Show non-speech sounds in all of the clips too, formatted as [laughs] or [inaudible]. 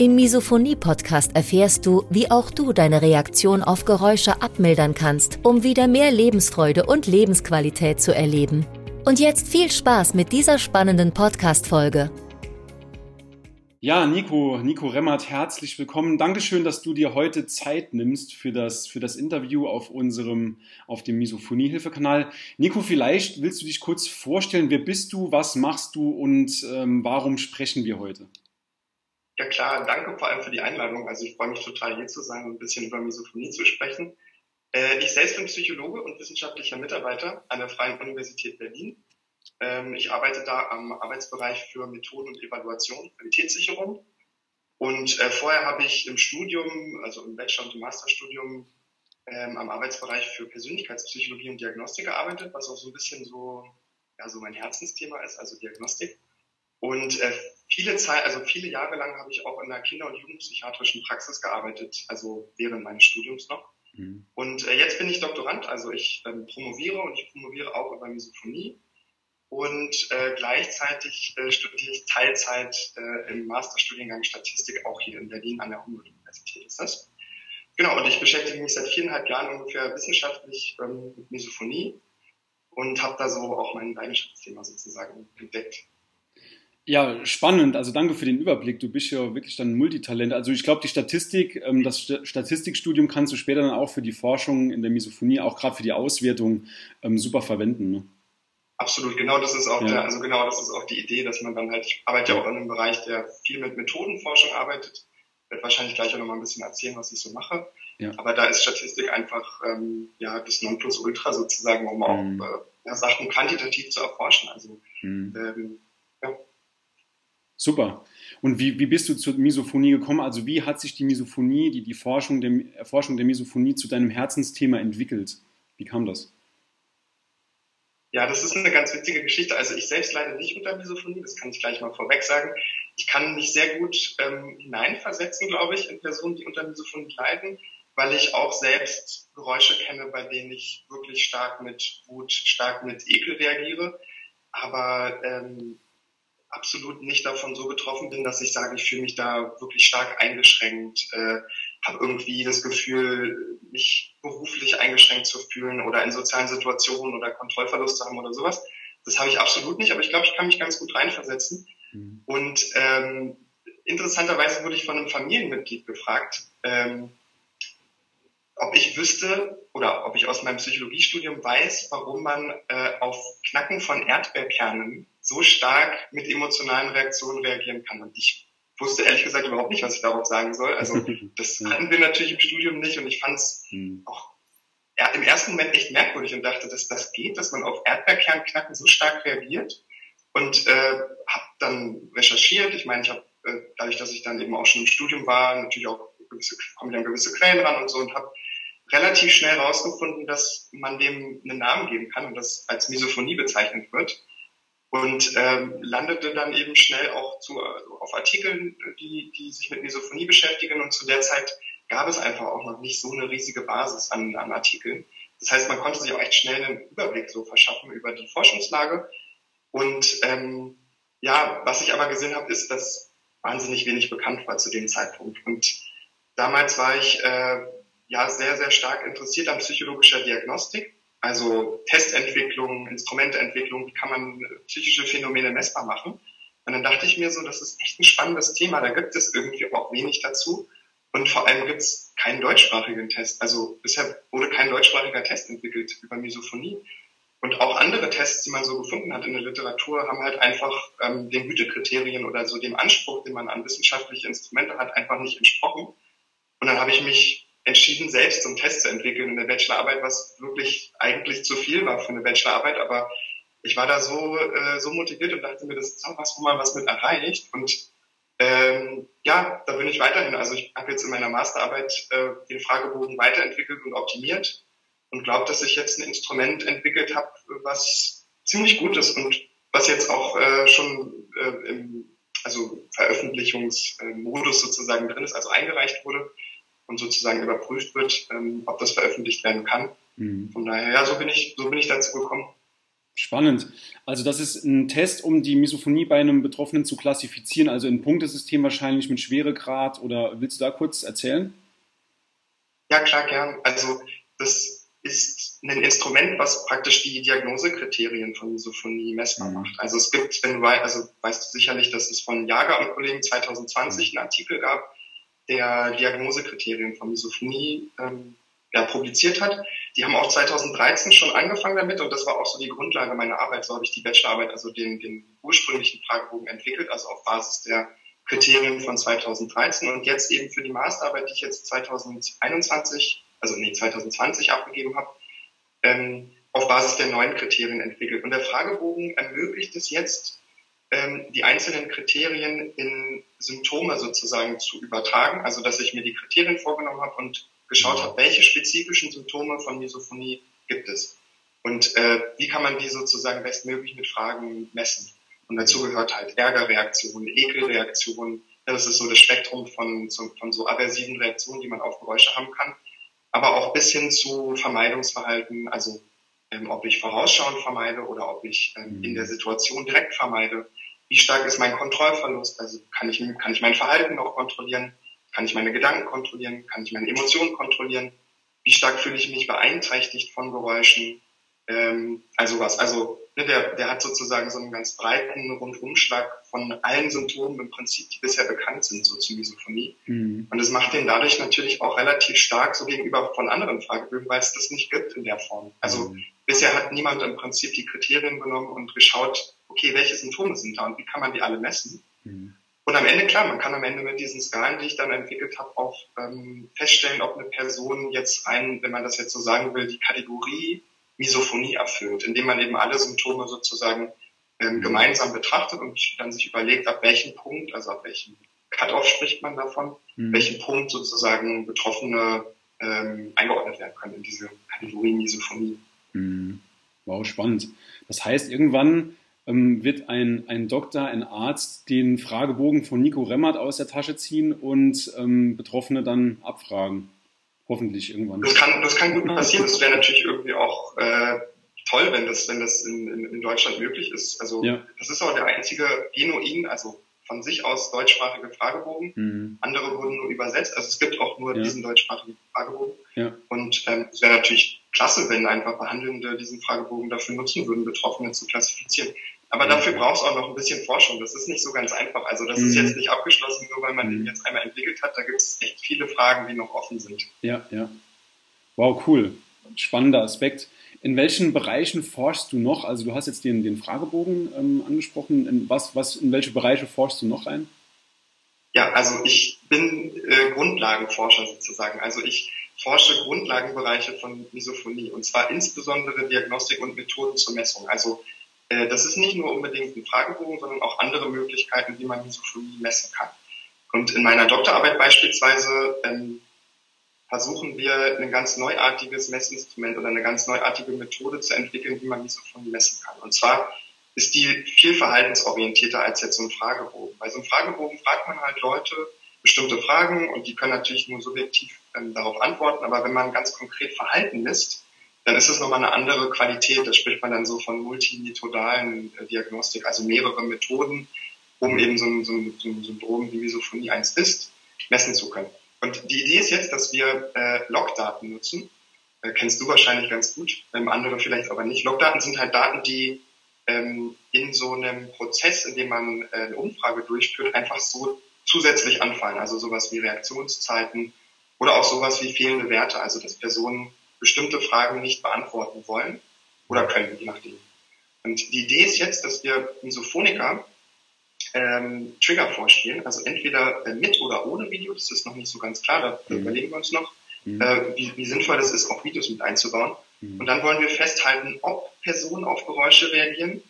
Im Misophonie-Podcast erfährst du, wie auch du deine Reaktion auf Geräusche abmildern kannst, um wieder mehr Lebensfreude und Lebensqualität zu erleben. Und jetzt viel Spaß mit dieser spannenden Podcast-Folge. Ja, Nico, Nico Remmert, herzlich willkommen. Dankeschön, dass du dir heute Zeit nimmst für das, für das Interview auf unserem, auf dem Misophonie-Hilfe-Kanal. Nico, vielleicht willst du dich kurz vorstellen, wer bist du, was machst du und ähm, warum sprechen wir heute? Ja klar, danke vor allem für die Einladung. Also ich freue mich total hier zu sein und ein bisschen über Misophonie zu sprechen. Äh, ich selbst bin Psychologe und wissenschaftlicher Mitarbeiter an der Freien Universität Berlin. Ähm, ich arbeite da am Arbeitsbereich für Methoden und Evaluation, Qualitätssicherung. Und äh, vorher habe ich im Studium, also im Bachelor- und im Masterstudium, ähm, am Arbeitsbereich für Persönlichkeitspsychologie und Diagnostik gearbeitet, was auch so ein bisschen so, ja, so mein Herzensthema ist, also Diagnostik. Und äh, viele Zeit, also viele Jahre lang habe ich auch in der Kinder- und Jugendpsychiatrischen Praxis gearbeitet, also während meines Studiums noch. Mhm. Und äh, jetzt bin ich Doktorand, also ich ähm, promoviere und ich promoviere auch über Misophonie. Und äh, gleichzeitig äh, studiere ich Teilzeit äh, im Masterstudiengang Statistik auch hier in Berlin an der Humboldt-Universität ist das. Genau, und ich beschäftige mich seit viereinhalb Jahren ungefähr wissenschaftlich ähm, mit Misophonie und habe da so auch mein Leidenschaftsthema sozusagen entdeckt. Ja, spannend. Also danke für den Überblick. Du bist ja wirklich dann Multitalent. Also ich glaube, die Statistik, ähm, das Statistikstudium kannst du später dann auch für die Forschung in der Misophonie, auch gerade für die Auswertung, ähm, super verwenden. Ne? Absolut, genau das ist auch ja. der, also genau das ist auch die Idee, dass man dann halt, ich arbeite ja auch in einem Bereich, der viel mit Methodenforschung arbeitet. Ich werde wahrscheinlich gleich auch noch mal ein bisschen erzählen, was ich so mache. Ja. Aber da ist Statistik einfach ähm, ja das Nonplusultra sozusagen, um mhm. auch äh, ja, Sachen quantitativ zu erforschen. Also mhm. ähm, Super. Und wie, wie bist du zur Misophonie gekommen? Also wie hat sich die Misophonie, die, die Forschung, der, Erforschung der Misophonie zu deinem Herzensthema entwickelt? Wie kam das? Ja, das ist eine ganz witzige Geschichte. Also ich selbst leide nicht unter Misophonie, das kann ich gleich mal vorweg sagen. Ich kann mich sehr gut ähm, hineinversetzen, glaube ich, in Personen, die unter Misophonie leiden, weil ich auch selbst Geräusche kenne, bei denen ich wirklich stark mit Wut, stark mit Ekel reagiere. Aber ähm, absolut nicht davon so betroffen bin, dass ich sage, ich fühle mich da wirklich stark eingeschränkt, äh, habe irgendwie das Gefühl, mich beruflich eingeschränkt zu fühlen oder in sozialen Situationen oder Kontrollverlust zu haben oder sowas. Das habe ich absolut nicht, aber ich glaube, ich kann mich ganz gut reinversetzen. Mhm. Und ähm, interessanterweise wurde ich von einem Familienmitglied gefragt, ähm, ob ich wüsste oder ob ich aus meinem Psychologiestudium weiß, warum man äh, auf Knacken von Erdbeerkernen so stark mit emotionalen Reaktionen reagieren kann. Und ich wusste ehrlich gesagt überhaupt nicht, was ich darauf sagen soll. Also [laughs] das hatten wir natürlich im Studium nicht und ich fand es hm. auch ja, im ersten Moment echt merkwürdig und dachte, dass das geht, dass man auf Erdbeerkernknacken so stark reagiert. Und äh, habe dann recherchiert. Ich meine, ich habe äh, dadurch, dass ich dann eben auch schon im Studium war, natürlich auch gewisse, komme an gewisse Quellen ran und so und habe relativ schnell herausgefunden, dass man dem einen Namen geben kann und das als Misophonie bezeichnet wird und ähm, landete dann eben schnell auch zu, also auf Artikeln, die, die sich mit Misophonie beschäftigen. Und zu der Zeit gab es einfach auch noch nicht so eine riesige Basis an, an Artikeln. Das heißt, man konnte sich auch echt schnell einen Überblick so verschaffen über die Forschungslage. Und ähm, ja, was ich aber gesehen habe, ist, dass wahnsinnig wenig bekannt war zu dem Zeitpunkt. Und damals war ich äh, ja sehr, sehr stark interessiert an psychologischer Diagnostik also Testentwicklung, Instrumenteentwicklung, wie kann man psychische Phänomene messbar machen? Und dann dachte ich mir so, das ist echt ein spannendes Thema. Da gibt es irgendwie auch wenig dazu. Und vor allem gibt es keinen deutschsprachigen Test. Also bisher wurde kein deutschsprachiger Test entwickelt über Misophonie. Und auch andere Tests, die man so gefunden hat in der Literatur, haben halt einfach ähm, den Gütekriterien oder so dem Anspruch, den man an wissenschaftliche Instrumente hat, einfach nicht entsprochen. Und dann habe ich mich entschieden, selbst so einen Test zu entwickeln in der Bachelorarbeit, was wirklich eigentlich zu viel war für eine Bachelorarbeit, aber ich war da so, äh, so motiviert und dachte mir, das ist auch was, wo man was mit erreicht. Und Ähm, ja, da bin ich weiterhin. Also ich habe jetzt in meiner Masterarbeit äh, den Fragebogen weiterentwickelt und optimiert und glaube, dass ich jetzt ein Instrument entwickelt habe, was ziemlich gut ist und was jetzt auch äh, schon äh, im also Veröffentlichungsmodus sozusagen drin ist, also eingereicht wurde und sozusagen überprüft wird, ähm, ob das veröffentlicht werden kann. Mhm. Von daher, ja, so bin ich, so bin ich dazu gekommen. Spannend. Also das ist ein Test, um die Misophonie bei einem Betroffenen zu klassifizieren, also ein Punktesystem wahrscheinlich mit Schweregrad oder willst du da kurz erzählen? Ja, klar, gern. Also das ist ein Instrument, was praktisch die Diagnosekriterien von Misophonie messbar mhm. macht. Also es gibt, wenn du weißt, also weißt du sicherlich, dass es von Jager und Kollegen 2020 einen Artikel gab, der Diagnosekriterien von Misophonie ähm, ja, publiziert hat. Die haben auch 2013 schon angefangen damit und das war auch so die Grundlage meiner Arbeit. So habe ich die Bachelorarbeit, also den, den ursprünglichen Fragebogen entwickelt, also auf Basis der Kriterien von 2013 und jetzt eben für die Masterarbeit, die ich jetzt 2021, also nee, 2020 abgegeben habe, ähm, auf Basis der neuen Kriterien entwickelt. Und der Fragebogen ermöglicht es jetzt, ähm, die einzelnen Kriterien in Symptome sozusagen zu übertragen. Also dass ich mir die Kriterien vorgenommen habe und geschaut habe, welche spezifischen Symptome von Misophonie gibt es und äh, wie kann man die sozusagen bestmöglich mit Fragen messen. Und dazu gehört halt Ärgerreaktionen, Ekelreaktionen. Das ist so das Spektrum von, von so aversiven Reaktionen, die man auf Geräusche haben kann. Aber auch bis hin zu Vermeidungsverhalten, also ähm, ob ich vorausschauend vermeide oder ob ich ähm, in der Situation direkt vermeide. Wie stark ist mein Kontrollverlust? Also kann ich, kann ich mein Verhalten noch kontrollieren? Kann ich meine Gedanken kontrollieren? Kann ich meine Emotionen kontrollieren? Wie stark fühle ich mich beeinträchtigt von Geräuschen? Ähm, also was. Also ne, der, der hat sozusagen so einen ganz breiten Rundumschlag von allen Symptomen im Prinzip, die bisher bekannt sind, so zur Misophonie. Mhm. Und es macht den dadurch natürlich auch relativ stark so gegenüber von anderen Fragebögen, weil es das nicht gibt in der Form. Also mhm. bisher hat niemand im Prinzip die Kriterien genommen und geschaut, okay, welche Symptome sind da und wie kann man die alle messen? Mhm. Und am Ende, klar, man kann am Ende mit diesen Skalen, die ich dann entwickelt habe, auch ähm, feststellen, ob eine Person jetzt ein, wenn man das jetzt so sagen will, die Kategorie Misophonie erfüllt, indem man eben alle Symptome sozusagen ähm, gemeinsam betrachtet und dann sich überlegt, ab welchem Punkt, also ab welchem Cut-off spricht man davon, mhm. welchen Punkt sozusagen Betroffene ähm, eingeordnet werden können in diese Kategorie Misophonie. Mhm. Wow, spannend. Das heißt, irgendwann wird ein, ein Doktor, ein Arzt den Fragebogen von Nico Remmert aus der Tasche ziehen und ähm, Betroffene dann abfragen. Hoffentlich irgendwann. Das kann, das kann gut passieren. Das wäre natürlich irgendwie auch äh, toll, wenn das, wenn das in, in, in Deutschland möglich ist. Also ja. das ist auch der einzige genuin, also von sich aus deutschsprachige Fragebogen. Mhm. Andere wurden nur übersetzt. Also es gibt auch nur ja. diesen deutschsprachigen Fragebogen. Ja. Und ähm, es wäre natürlich klasse, wenn einfach Behandelnde diesen Fragebogen dafür nutzen würden, Betroffene zu klassifizieren. Aber dafür braucht es auch noch ein bisschen Forschung. Das ist nicht so ganz einfach. Also das mhm. ist jetzt nicht abgeschlossen, nur weil man mhm. den jetzt einmal entwickelt hat. Da gibt es echt viele Fragen, die noch offen sind. Ja, ja. Wow, cool. Spannender Aspekt. In welchen Bereichen forschst du noch? Also du hast jetzt den, den Fragebogen ähm, angesprochen. In, was, was, in welche Bereiche forschst du noch rein? Ja, also ich bin äh, Grundlagenforscher sozusagen. Also ich forsche Grundlagenbereiche von Misophonie und zwar insbesondere Diagnostik und Methoden zur Messung. Also äh, das ist nicht nur unbedingt ein Fragebogen, sondern auch andere Möglichkeiten, wie man Misophonie messen kann. Und in meiner Doktorarbeit beispielsweise ähm, versuchen wir ein ganz neuartiges Messinstrument oder eine ganz neuartige Methode zu entwickeln, wie man Misophonie messen kann. Und zwar ist die viel verhaltensorientierter als jetzt so ein Fragebogen. Bei so einem Fragebogen fragt man halt Leute bestimmte Fragen und die können natürlich nur subjektiv ähm, darauf antworten, aber wenn man ganz konkret Verhalten misst, dann ist es nochmal eine andere Qualität. Da spricht man dann so von multimethodalen äh, Diagnostik, also mehrere Methoden, um eben so ein, so ein, so ein Syndrom wie Misophonie 1 ist, messen zu können. Und die Idee ist jetzt, dass wir äh, Logdaten nutzen. Äh, kennst du wahrscheinlich ganz gut, ähm, andere vielleicht aber nicht. Logdaten sind halt Daten, die ähm, in so einem Prozess, in dem man äh, eine Umfrage durchführt, einfach so zusätzlich anfallen. Also sowas wie Reaktionszeiten oder auch sowas wie fehlende Werte, also dass Personen bestimmte Fragen nicht beantworten wollen oder können, je nachdem. Und die Idee ist jetzt, dass wir Misophoniker ähm, Trigger vorspielen, also entweder äh, mit oder ohne Video, das ist noch nicht so ganz klar, da mhm. überlegen wir uns noch, mhm. äh, wie, wie, sinnvoll das ist, auch Videos mit einzubauen. Mhm. Und dann wollen wir festhalten, ob Personen auf Geräusche reagieren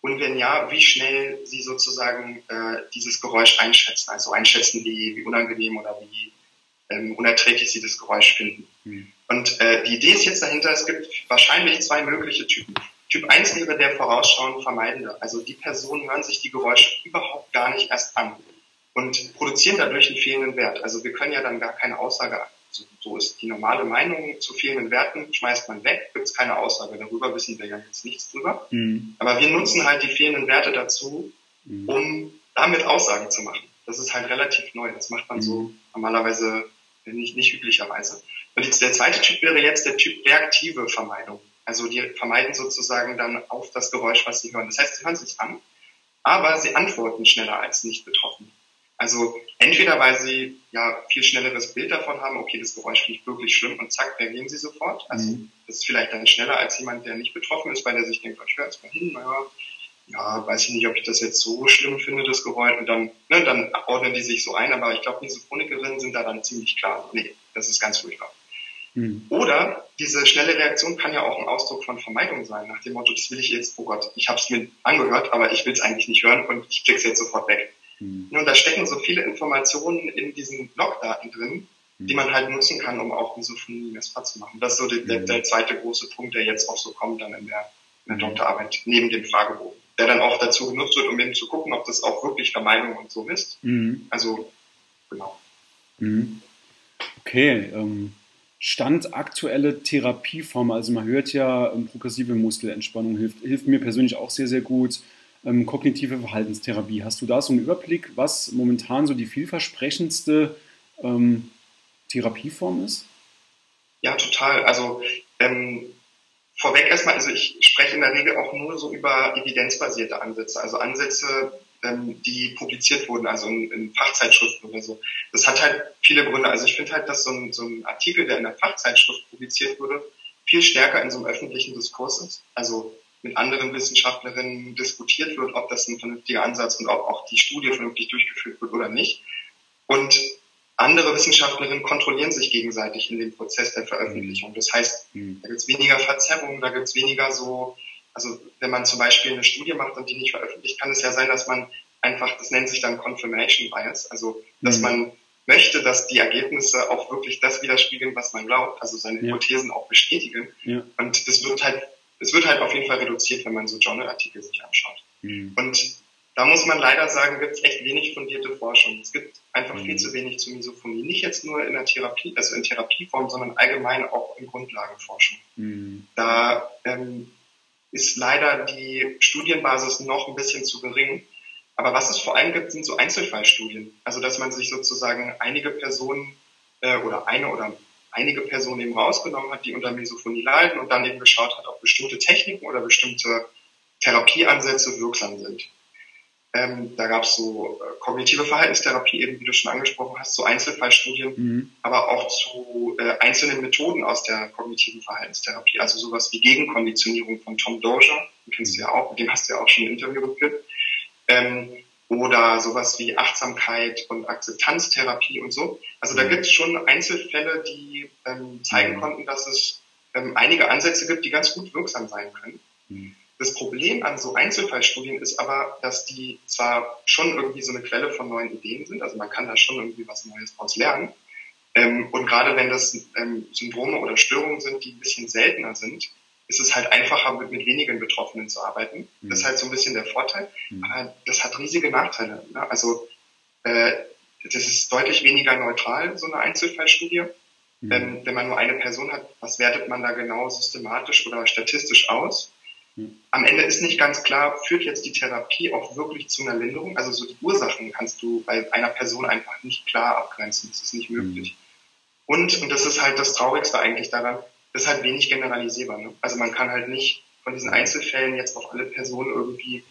Und wenn ja, wie schnell Sie sozusagen äh, dieses Geräusch einschätzen, also einschätzen, wie, wie unangenehm oder wie ähm, unerträglich Sie das Geräusch finden. Mhm. Und äh, die Idee ist jetzt dahinter, es gibt wahrscheinlich zwei mögliche Typen. Typ 1 wäre der vorausschauend Vermeidende. Also die Personen hören sich die Geräusche überhaupt gar nicht erst an und produzieren dadurch einen fehlenden Wert. Also wir können ja dann gar keine Aussage so, so ist die normale Meinung zu fehlenden Werten, schmeißt man weg, gibt es keine Aussage. Darüber wissen wir ja jetzt nichts drüber. Mhm. Aber wir nutzen halt die fehlenden Werte dazu, mhm. um damit Aussagen zu machen. Das ist halt relativ neu. Das macht man mhm. so normalerweise nicht, nicht üblicherweise. Und der zweite Typ wäre jetzt der Typ reaktive Vermeidung. Also die vermeiden sozusagen dann auf das Geräusch, was sie hören. Das heißt, sie hören sich an, aber sie antworten schneller als nicht betroffen. Also entweder weil sie ja viel schnelleres Bild davon haben, okay, das Geräusch finde ich wirklich schlimm und zack, reagieren sie sofort. Also mhm. das ist vielleicht dann schneller als jemand, der nicht betroffen ist, weil der sich denkt, oh, ich höre jetzt mal hin, naja, ja, weiß ich nicht, ob ich das jetzt so schlimm finde, das Geräusch. Und dann, ne, dann ordnen die sich so ein, aber ich glaube, Misophronikerinnen sind da dann ziemlich klar. Nee, das ist ganz furchtbar. Mhm. Oder diese schnelle Reaktion kann ja auch ein Ausdruck von Vermeidung sein, nach dem Motto, das will ich jetzt, oh Gott, ich habe es mir angehört, aber ich will es eigentlich nicht hören und ich klicke es jetzt sofort weg. Mhm. Und da stecken so viele Informationen in diesen Logdaten drin, die man halt nutzen kann, um auch Misophonie messbar zu machen. Das ist so die, der, der, zweite große Punkt, der jetzt auch so kommt dann in der, in der Doktorarbeit, neben dem Fragebogen, der dann auch dazu genutzt wird, um eben zu gucken, ob das auch wirklich Vermeidung und so ist. Mhm. Also, genau. Mhm. Okay, ähm, Stand aktuelle Therapieform, also man hört ja, ähm, progressive Muskelentspannung hilft, hilft mir persönlich auch sehr, sehr gut ähm, kognitive Verhaltenstherapie. Hast du da so einen Überblick, was momentan so die vielversprechendste ähm, Therapieform ist? Ja, total. Also ähm, vorweg erstmal, also ich spreche in der Regel auch nur so über evidenzbasierte Ansätze, also Ansätze, ähm, die publiziert wurden, also in, in, Fachzeitschriften oder so. Das hat halt viele Gründe. Also ich finde halt, dass so ein, so ein Artikel, der in der Fachzeitschrift publiziert wurde, viel stärker in so einem öffentlichen Diskurs ist. Also mit anderen Wissenschaftlerinnen diskutiert wird, ob das ein vernünftiger Ansatz und ob auch die Studie vernünftig durchgeführt wird oder nicht. Und andere Wissenschaftlerinnen kontrollieren sich gegenseitig in dem Prozess der Veröffentlichung. Das heißt, mhm. da gibt es weniger Verzerrungen, da gibt es weniger so, also wenn man zum Beispiel eine Studie macht und die nicht veröffentlicht, kann es ja sein, dass man einfach, das nennt sich dann Confirmation Bias, also dass mhm. man möchte, dass die Ergebnisse auch wirklich das widerspiegeln, was man glaubt, also seine ja. Hypothesen auch bestätigen. Ja. Und das wird halt es wird halt auf jeden Fall reduziert, wenn man so Journal-Artikel sich anschaut. Mhm. Und da muss man leider sagen, gibt es echt wenig fundierte Forschung. Es gibt einfach mhm. viel zu wenig zu Misophonie. Nicht jetzt nur in der Therapie, also in Therapieform, sondern allgemein auch in Grundlagenforschung. Mhm. Da ähm, ist leider die Studienbasis noch ein bisschen zu gering. Aber was es vor allem gibt, sind so Einzelfallstudien. Also dass man sich sozusagen einige Personen äh, oder eine oder einige Personen eben rausgenommen hat, die unter Misophonie leiden und dann eben geschaut hat, ob bestimmte Techniken oder bestimmte Therapieansätze wirksam sind. Ähm, da gab es so äh, kognitive Verhaltenstherapie, eben wie du schon angesprochen hast, so Einzelfallstudien, mhm. aber auch zu äh, einzelnen Methoden aus der kognitiven Verhaltenstherapie, also sowas wie Gegenkonditionierung von Tom Dozier, den kennst du ja auch, mit dem hast du ja auch schon ein Interview geführt. Ähm, oder sowas wie Achtsamkeit und Akzeptanztherapie und so. Also da mhm. gibt es schon Einzelfälle, die ähm, zeigen mhm. konnten, dass es ähm, einige Ansätze gibt, die ganz gut wirksam sein können. Mhm. Das Problem an so Einzelfallstudien ist aber, dass die zwar schon irgendwie so eine Quelle von neuen Ideen sind, also man kann da schon irgendwie was Neues draus lernen. Ähm, und gerade wenn das ähm, Syndrome oder Störungen sind, die ein bisschen seltener sind, ist es halt einfacher, mit, mit wenigen Betroffenen zu arbeiten. Mhm. Das ist halt so ein bisschen der Vorteil. Mhm. Aber das hat riesige Nachteile. Ne? Also äh, das ist deutlich weniger neutral, so eine Einzelfallstudie. Mhm. Ähm, wenn man nur eine Person hat, was wertet man da genau systematisch oder statistisch aus? Mhm. Am Ende ist nicht ganz klar, führt jetzt die Therapie auch wirklich zu einer Linderung? Also so die Ursachen kannst du bei einer Person einfach nicht klar abgrenzen. Das ist nicht möglich. Mhm. Und, und das ist halt das Traurigste eigentlich daran, ist halt wenig generalisierbar. Ne? Also man kann halt nicht von diesen Einzelfällen jetzt auf alle Personen irgendwie,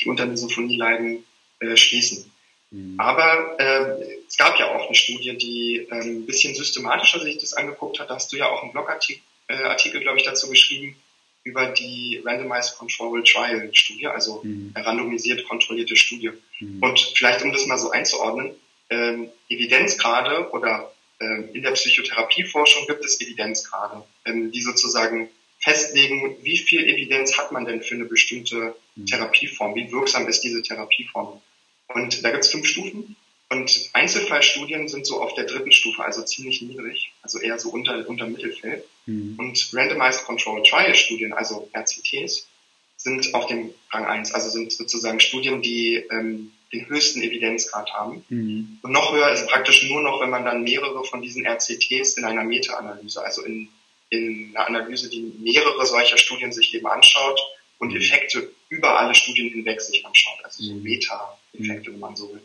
die unter Misophonie leiden, äh, schließen. Mhm. Aber äh, es gab ja auch eine Studie, die äh, ein bisschen systematischer sich das angeguckt hat. Da hast du ja auch einen Blogartikel, äh, Artikel, glaube ich, dazu geschrieben über die Randomized Control Trial Studie, also mhm. randomisiert kontrollierte Studie. Mhm. Und vielleicht, um das mal so einzuordnen, ähm, Evidenzgrade oder ähm, in der Psychotherapieforschung gibt es Evidenzgrade, ähm, die sozusagen festlegen, wie viel Evidenz hat man denn für eine bestimmte mhm. Therapieform, wie wirksam ist diese Therapieform. Und da gibt es fünf Stufen. Und Einzelfallstudien sind so auf der dritten Stufe, also ziemlich niedrig, also eher so unter, unter Mittelfeld. Mhm. Und Randomized Control Trial Studien, also RCTs, sind auf dem Rang 1, also sind sozusagen Studien, die ähm, den höchsten Evidenzgrad haben. Mhm. Und noch höher ist praktisch nur noch, wenn man dann mehrere von diesen RCTs in einer Meta-Analyse, also in, in einer Analyse, die mehrere solcher Studien sich eben anschaut und mhm. Effekte über alle Studien hinweg sich anschaut, also so mhm. Meta-Effekte, wenn man so will.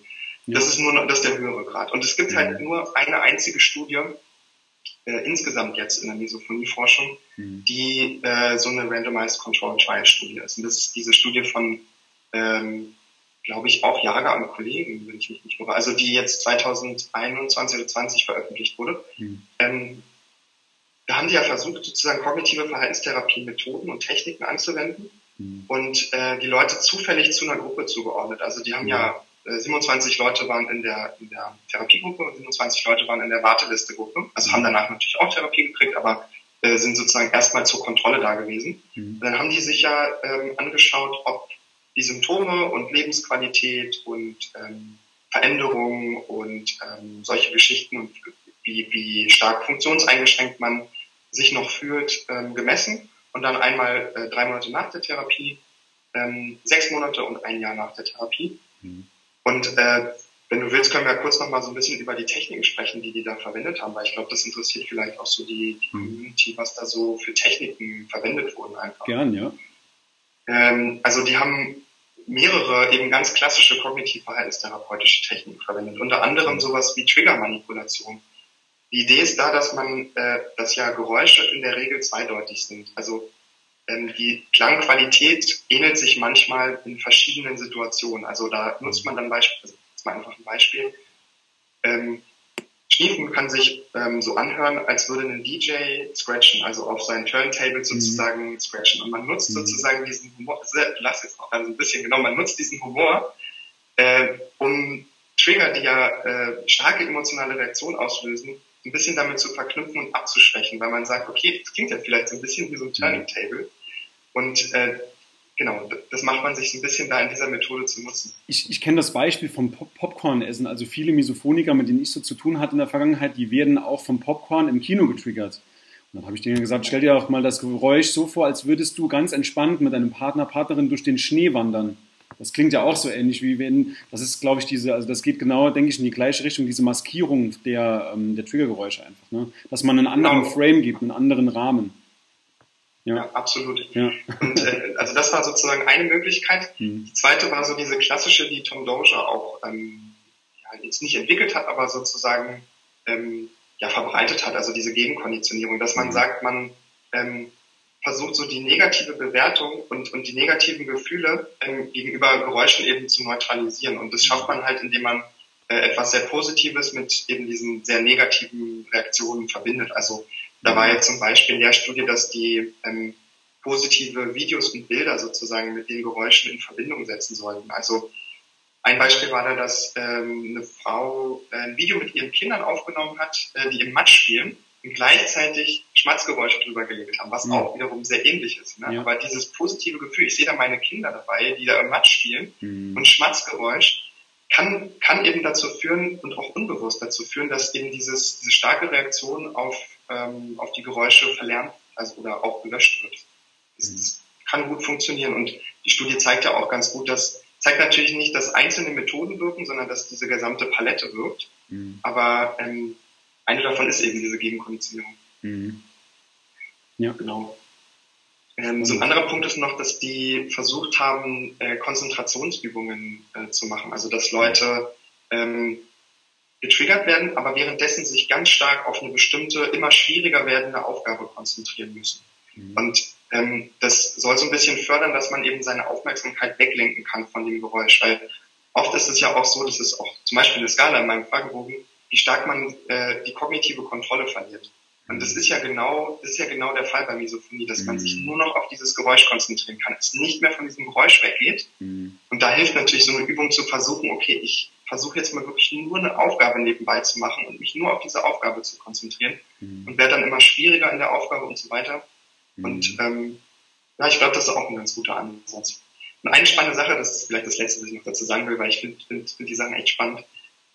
Das ist nur das ist der höhere Grad. Und es gibt halt nur eine einzige Studie, äh, insgesamt jetzt in der Misophonie-Forschung, mhm. die äh, so eine Randomized Control Trial Studie ist. Und das ist diese Studie von, ähm, glaube ich, auch Jager an Kollegen, wenn ich mich nicht irre, also die jetzt 2021 oder 20 veröffentlicht wurde. Mhm. Ähm, da haben die ja versucht, sozusagen kognitive Verhaltenstherapie-Methoden und Techniken anzuwenden mhm. und äh, die Leute zufällig zu einer Gruppe zugeordnet. Also die haben ja 27 äh, Leute waren in der, in der Therapiegruppe und 27 Leute waren in der Wartelistegruppe. Also haben danach natürlich auch Therapie gekriegt, aber äh, sind sozusagen erstmal zur Kontrolle da gewesen. Mhm. Dann haben die sich ja ähm, angeschaut, ob die Symptome und Lebensqualität und ähm, Veränderungen und ähm, solche Geschichten und wie, wie stark funktionseingeschränkt man sich noch fühlt, ähm, gemessen. Und dann einmal äh, drei Monate nach der Therapie, ähm, sechs Monate und ein Jahr nach der Therapie. Mhm. Und äh, wenn du willst, können wir ja kurz noch mal so ein bisschen über die Techniken sprechen, die die da verwendet haben, weil ich glaube, das interessiert vielleicht auch so die, die hm. Community, was da so für Techniken verwendet wurden einfach. Gern, ja. Ähm, also die haben mehrere eben ganz klassische kognitiv-verhaltenstherapeutische Techniken verwendet, unter anderem sowas wie Triggermanipulation. Die Idee ist da, dass man, äh, dass ja Geräusche in der Regel zweideutig sind. Also die Klangqualität ähnelt sich manchmal in verschiedenen Situationen. Also da nutzt man dann beispielsweise, also das ist mal einfach ein Beispiel. Ähm, Schniefen kann sich ähm, so anhören, als würde ein DJ scratchen, also auf seinen Turntable mhm. sozusagen mhm. scratchen. Und man nutzt mhm. sozusagen diesen Humor, lass jetzt noch ein bisschen genau, man nutzt diesen Humor, äh, um Trigger, die ja äh, starke emotionale Reaktionen auslösen, ein bisschen damit zu verknüpfen und abzuschwächen, weil man sagt, okay, das klingt ja vielleicht so ein bisschen wie so ein Turning mhm. Table. Und äh, genau, das macht man sich ein bisschen da in dieser Methode zu nutzen. Ich, ich kenne das Beispiel vom Pop Popcorn-Essen. Also viele Misophoniker, mit denen ich so zu tun hatte in der Vergangenheit, die werden auch vom Popcorn im Kino getriggert. Und dann habe ich denen gesagt, stell dir auch mal das Geräusch so vor, als würdest du ganz entspannt mit deinem Partner, Partnerin durch den Schnee wandern. Das klingt ja auch so ähnlich wie wenn, das ist, glaube ich, diese, also das geht genau, denke ich, in die gleiche Richtung, diese Maskierung der, ähm, der Triggergeräusche einfach. Ne? Dass man einen anderen genau. Frame gibt, einen anderen Rahmen. Ja, ja absolut. Ja. Und äh, also das war sozusagen eine Möglichkeit. Mhm. [laughs] Die zweite war so diese klassische, die Tom Dozier auch ähm, ja, jetzt nicht entwickelt hat, aber sozusagen ähm, ja verbreitet hat, also diese Gegenkonditionierung, dass man mhm. sagt, man ähm, versucht so die negative Bewertung und, und die negativen Gefühle ähm, gegenüber Geräuschen eben zu neutralisieren. Und das schafft man halt, indem man äh, etwas sehr Positives mit eben diesen sehr negativen Reaktionen verbindet. Also da war jetzt zum Beispiel in der Studie, dass die ähm, positive Videos und Bilder sozusagen mit den Geräuschen in Verbindung setzen sollten. Also ein Beispiel war da, dass ähm, eine Frau äh, ein Video mit ihren Kindern aufgenommen hat, äh, die im Matsch spielen und gleichzeitig Schmatzgeräusche drüber gelegt haben, was mhm. auch wiederum sehr ähnlich ist. Ne? Ja. Aber dieses positive Gefühl, ich sehe da meine Kinder dabei, die da im Matsch spielen mhm. und Schmatzgeräusch kann, kann eben dazu führen und auch unbewusst dazu führen, dass eben dieses, diese starke Reaktion auf ähm, auf die Geräusche verlernt also, oder auch gelöscht wird. Das, das kann gut funktionieren und die Studie zeigt ja auch ganz gut, dass zeigt natürlich nicht, dass einzelne Methoden wirken, sondern dass diese gesamte Palette wirkt. Mhm. Aber ähm, eine davon ist eben diese Gegenkonditionierung. Mhm. Ja. Genau. Ähm, so ein anderer Punkt ist noch, dass die versucht haben, äh, Konzentrationsübungen äh, zu machen. Also dass Leute ähm, getriggert werden, aber währenddessen sich ganz stark auf eine bestimmte, immer schwieriger werdende Aufgabe konzentrieren müssen. Mhm. Und ähm, das soll so ein bisschen fördern, dass man eben seine Aufmerksamkeit weglenken kann von dem Geräusch, weil oft ist es ja auch so, dass es auch zum Beispiel eine Skala in meinem Fragebogen, wie stark man äh, die kognitive Kontrolle verliert. Und das ist ja genau, das ist ja genau der Fall bei Misophonie, dass man sich mhm. nur noch auf dieses Geräusch konzentrieren kann, es nicht mehr von diesem Geräusch weggeht. Mhm. Und da hilft natürlich so eine Übung zu versuchen, okay, ich versuche jetzt mal wirklich nur eine Aufgabe nebenbei zu machen und mich nur auf diese Aufgabe zu konzentrieren mhm. und werde dann immer schwieriger in der Aufgabe und so weiter. Mhm. Und ähm, ja, ich glaube, das ist auch ein ganz guter Ansatz. Und eine spannende Sache, das ist vielleicht das Letzte, was ich noch dazu sagen will, weil ich finde find, find die Sachen echt spannend,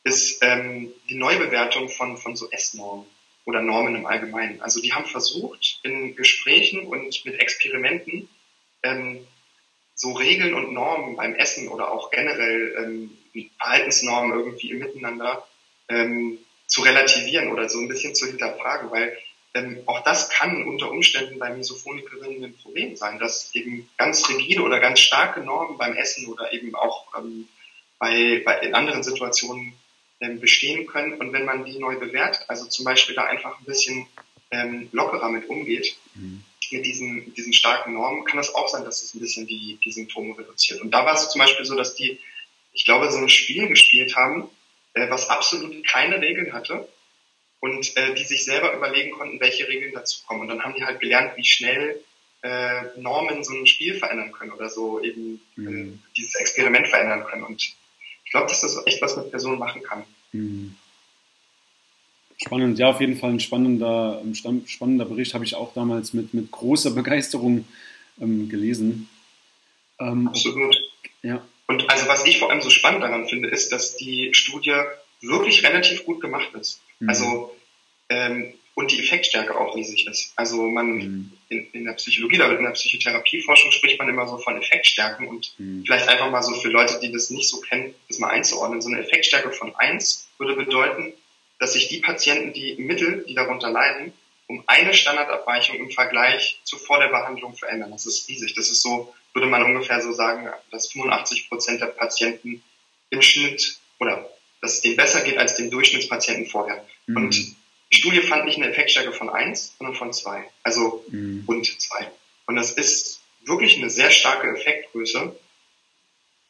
ist ähm, die Neubewertung von, von so S-Normen oder Normen im Allgemeinen. Also die haben versucht, in Gesprächen und mit Experimenten ähm, so Regeln und Normen beim Essen oder auch generell ähm, Verhaltensnormen irgendwie im Miteinander ähm, zu relativieren oder so ein bisschen zu hinterfragen, weil ähm, auch das kann unter Umständen bei Misophonikerinnen ein Problem sein, dass eben ganz rigide oder ganz starke Normen beim Essen oder eben auch ähm, bei, bei in anderen Situationen ähm, bestehen können. Und wenn man die neu bewertet, also zum Beispiel da einfach ein bisschen ähm, lockerer mit umgeht, mhm. mit diesen, diesen starken Normen, kann das auch sein, dass es ein bisschen die, die Symptome reduziert. Und da war es zum Beispiel so, dass die, ich glaube, so ein Spiel gespielt haben, äh, was absolut keine Regeln hatte und äh, die sich selber überlegen konnten, welche Regeln dazu kommen. Und dann haben die halt gelernt, wie schnell äh, Normen so ein Spiel verändern können oder so eben äh, mhm. dieses Experiment verändern können. Und ich glaube, dass das echt was mit Personen machen kann. Mhm. Spannend, ja, auf jeden Fall ein spannender, ein spannender Bericht, habe ich auch damals mit, mit großer Begeisterung ähm, gelesen. Ähm, Absolut. Ja. Und also was ich vor allem so spannend daran finde, ist, dass die Studie wirklich relativ gut gemacht ist. Mhm. Also ähm, und die Effektstärke auch riesig ist. Also man mhm. in, in, der Psychologie oder in der Psychotherapieforschung spricht man immer so von Effektstärken und mhm. vielleicht einfach mal so für Leute, die das nicht so kennen, das mal einzuordnen. So eine Effektstärke von eins würde bedeuten, dass sich die Patienten, die im Mittel, die darunter leiden, um eine Standardabweichung im Vergleich zu vor der Behandlung verändern. Das ist riesig. Das ist so, würde man ungefähr so sagen, dass 85 Prozent der Patienten im Schnitt oder dass es denen besser geht als dem Durchschnittspatienten vorher. Mhm. Und die Studie fand nicht eine Effektstärke von eins, sondern von zwei. Also mhm. rund zwei. Und das ist wirklich eine sehr starke Effektgröße.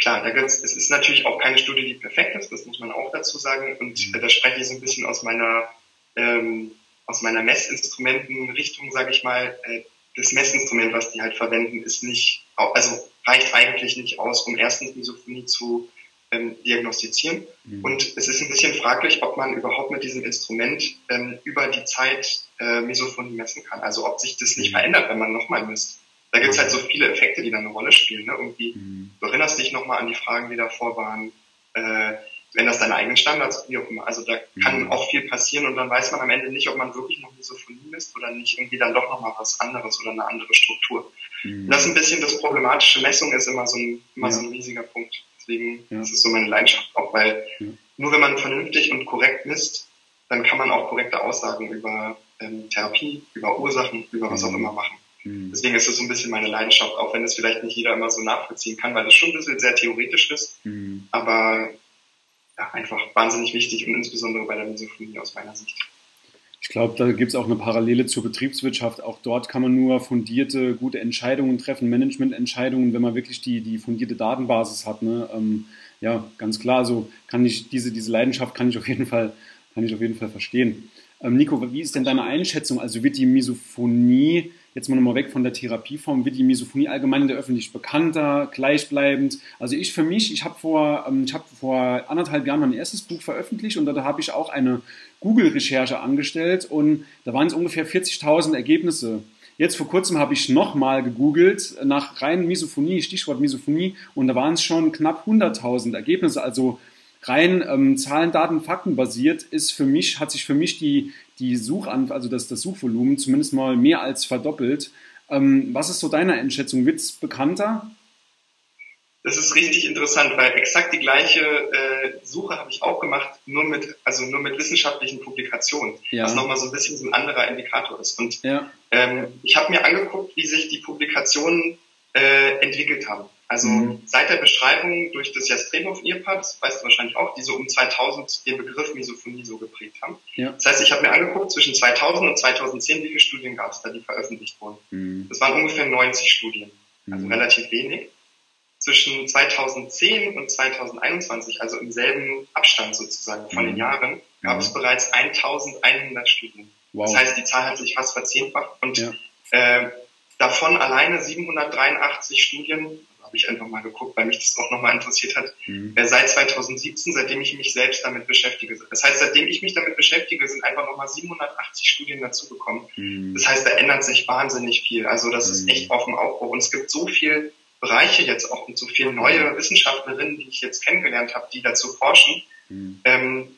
Klar, da gibt's, es ist natürlich auch keine Studie, die perfekt ist, das muss man auch dazu sagen. Und mhm. da spreche ich so ein bisschen aus meiner, ähm, aus meiner Messinstrumentenrichtung, sage ich mal. Äh, das Messinstrument, was die halt verwenden, ist nicht, also reicht eigentlich nicht aus, um erstens Misophonie zu ähm, diagnostizieren. Mhm. Und es ist ein bisschen fraglich, ob man überhaupt mit diesem Instrument ähm, über die Zeit äh, Misophonie messen kann. Also ob sich das nicht mhm. verändert, wenn man nochmal misst. Da gibt es halt so viele Effekte, die da eine Rolle spielen. Ne? Irgendwie, mhm. du erinnerst dich nochmal an die Fragen, die davor waren. Äh, wenn das deine eigenen Standards, wie auch immer. Also da kann mhm. auch viel passieren und dann weiß man am Ende nicht, ob man wirklich noch Misophonie misst oder nicht irgendwie dann doch nochmal was anderes oder eine andere Struktur. Mhm. Das ist ein bisschen das problematische Messung ist immer so ein, immer ja. so ein riesiger Punkt. Deswegen ja. das ist so meine Leidenschaft auch, weil ja. nur wenn man vernünftig und korrekt misst, dann kann man auch korrekte Aussagen über ähm, Therapie, über Ursachen, über was auch mhm. immer machen. Mhm. Deswegen ist es so ein bisschen meine Leidenschaft, auch wenn es vielleicht nicht jeder immer so nachvollziehen kann, weil es schon ein bisschen sehr theoretisch ist, mhm. aber ja, einfach wahnsinnig wichtig und insbesondere bei der Misophonie aus meiner Sicht. Ich glaube, da gibt es auch eine Parallele zur Betriebswirtschaft. Auch dort kann man nur fundierte, gute Entscheidungen treffen, Managemententscheidungen, wenn man wirklich die, die fundierte Datenbasis hat. Ne? Ähm, ja, ganz klar. Also kann ich diese, diese Leidenschaft kann ich auf jeden Fall, kann ich auf jeden Fall verstehen. Ähm, Nico, wie ist denn deine Einschätzung? Also wird die Misophonie jetzt mal nochmal weg von der Therapieform, wird die Misophonie allgemein in der Öffentlichkeit bekannter, gleichbleibend? Also ich für mich, ich habe vor, ähm, ich habe vor anderthalb Jahren mein erstes Buch veröffentlicht und da habe ich auch eine Google-Recherche angestellt und da waren es ungefähr 40.000 Ergebnisse. Jetzt vor kurzem habe ich nochmal gegoogelt nach rein Misophonie, Stichwort Misophonie, und da waren es schon knapp 100.000 Ergebnisse. Also rein ähm, Zahlen, Daten, Fakten basiert ist für mich, hat sich für mich die, die Suchan also das, das Suchvolumen zumindest mal mehr als verdoppelt. Ähm, was ist so deine Einschätzung? Wird es bekannter? Das ist richtig interessant, weil exakt die gleiche äh, Suche habe ich auch gemacht, nur mit, also nur mit wissenschaftlichen Publikationen, ja. was nochmal so ein bisschen so ein anderer Indikator ist. Und ja. ähm, ich habe mir angeguckt, wie sich die Publikationen äh, entwickelt haben. Also mhm. seit der Beschreibung durch das Jastrebow-Ehepaar, das weißt du wahrscheinlich auch, die so um 2000 den Begriff Misophonie so geprägt haben. Ja. Das heißt, ich habe mir angeguckt, zwischen 2000 und 2010, wie viele Studien gab es da, die veröffentlicht wurden. Mhm. Das waren ungefähr 90 Studien, also mhm. relativ wenig. Zwischen 2010 und 2021, also im selben Abstand sozusagen von den mhm. Jahren, gab es mhm. bereits 1100 Studien. Wow. Das heißt, die Zahl hat sich fast verzehnfacht und ja. äh, davon alleine 783 Studien habe ich einfach mal geguckt, weil mich das auch nochmal interessiert hat. Mhm. Seit 2017, seitdem ich mich selbst damit beschäftige. Das heißt, seitdem ich mich damit beschäftige, sind einfach nochmal 780 Studien dazugekommen. Mhm. Das heißt, da ändert sich wahnsinnig viel. Also das mhm. ist echt auf dem Aufbau. Und es gibt so viele Bereiche jetzt auch und so viele neue Wissenschaftlerinnen, die ich jetzt kennengelernt habe, die dazu forschen. Mhm. Ähm,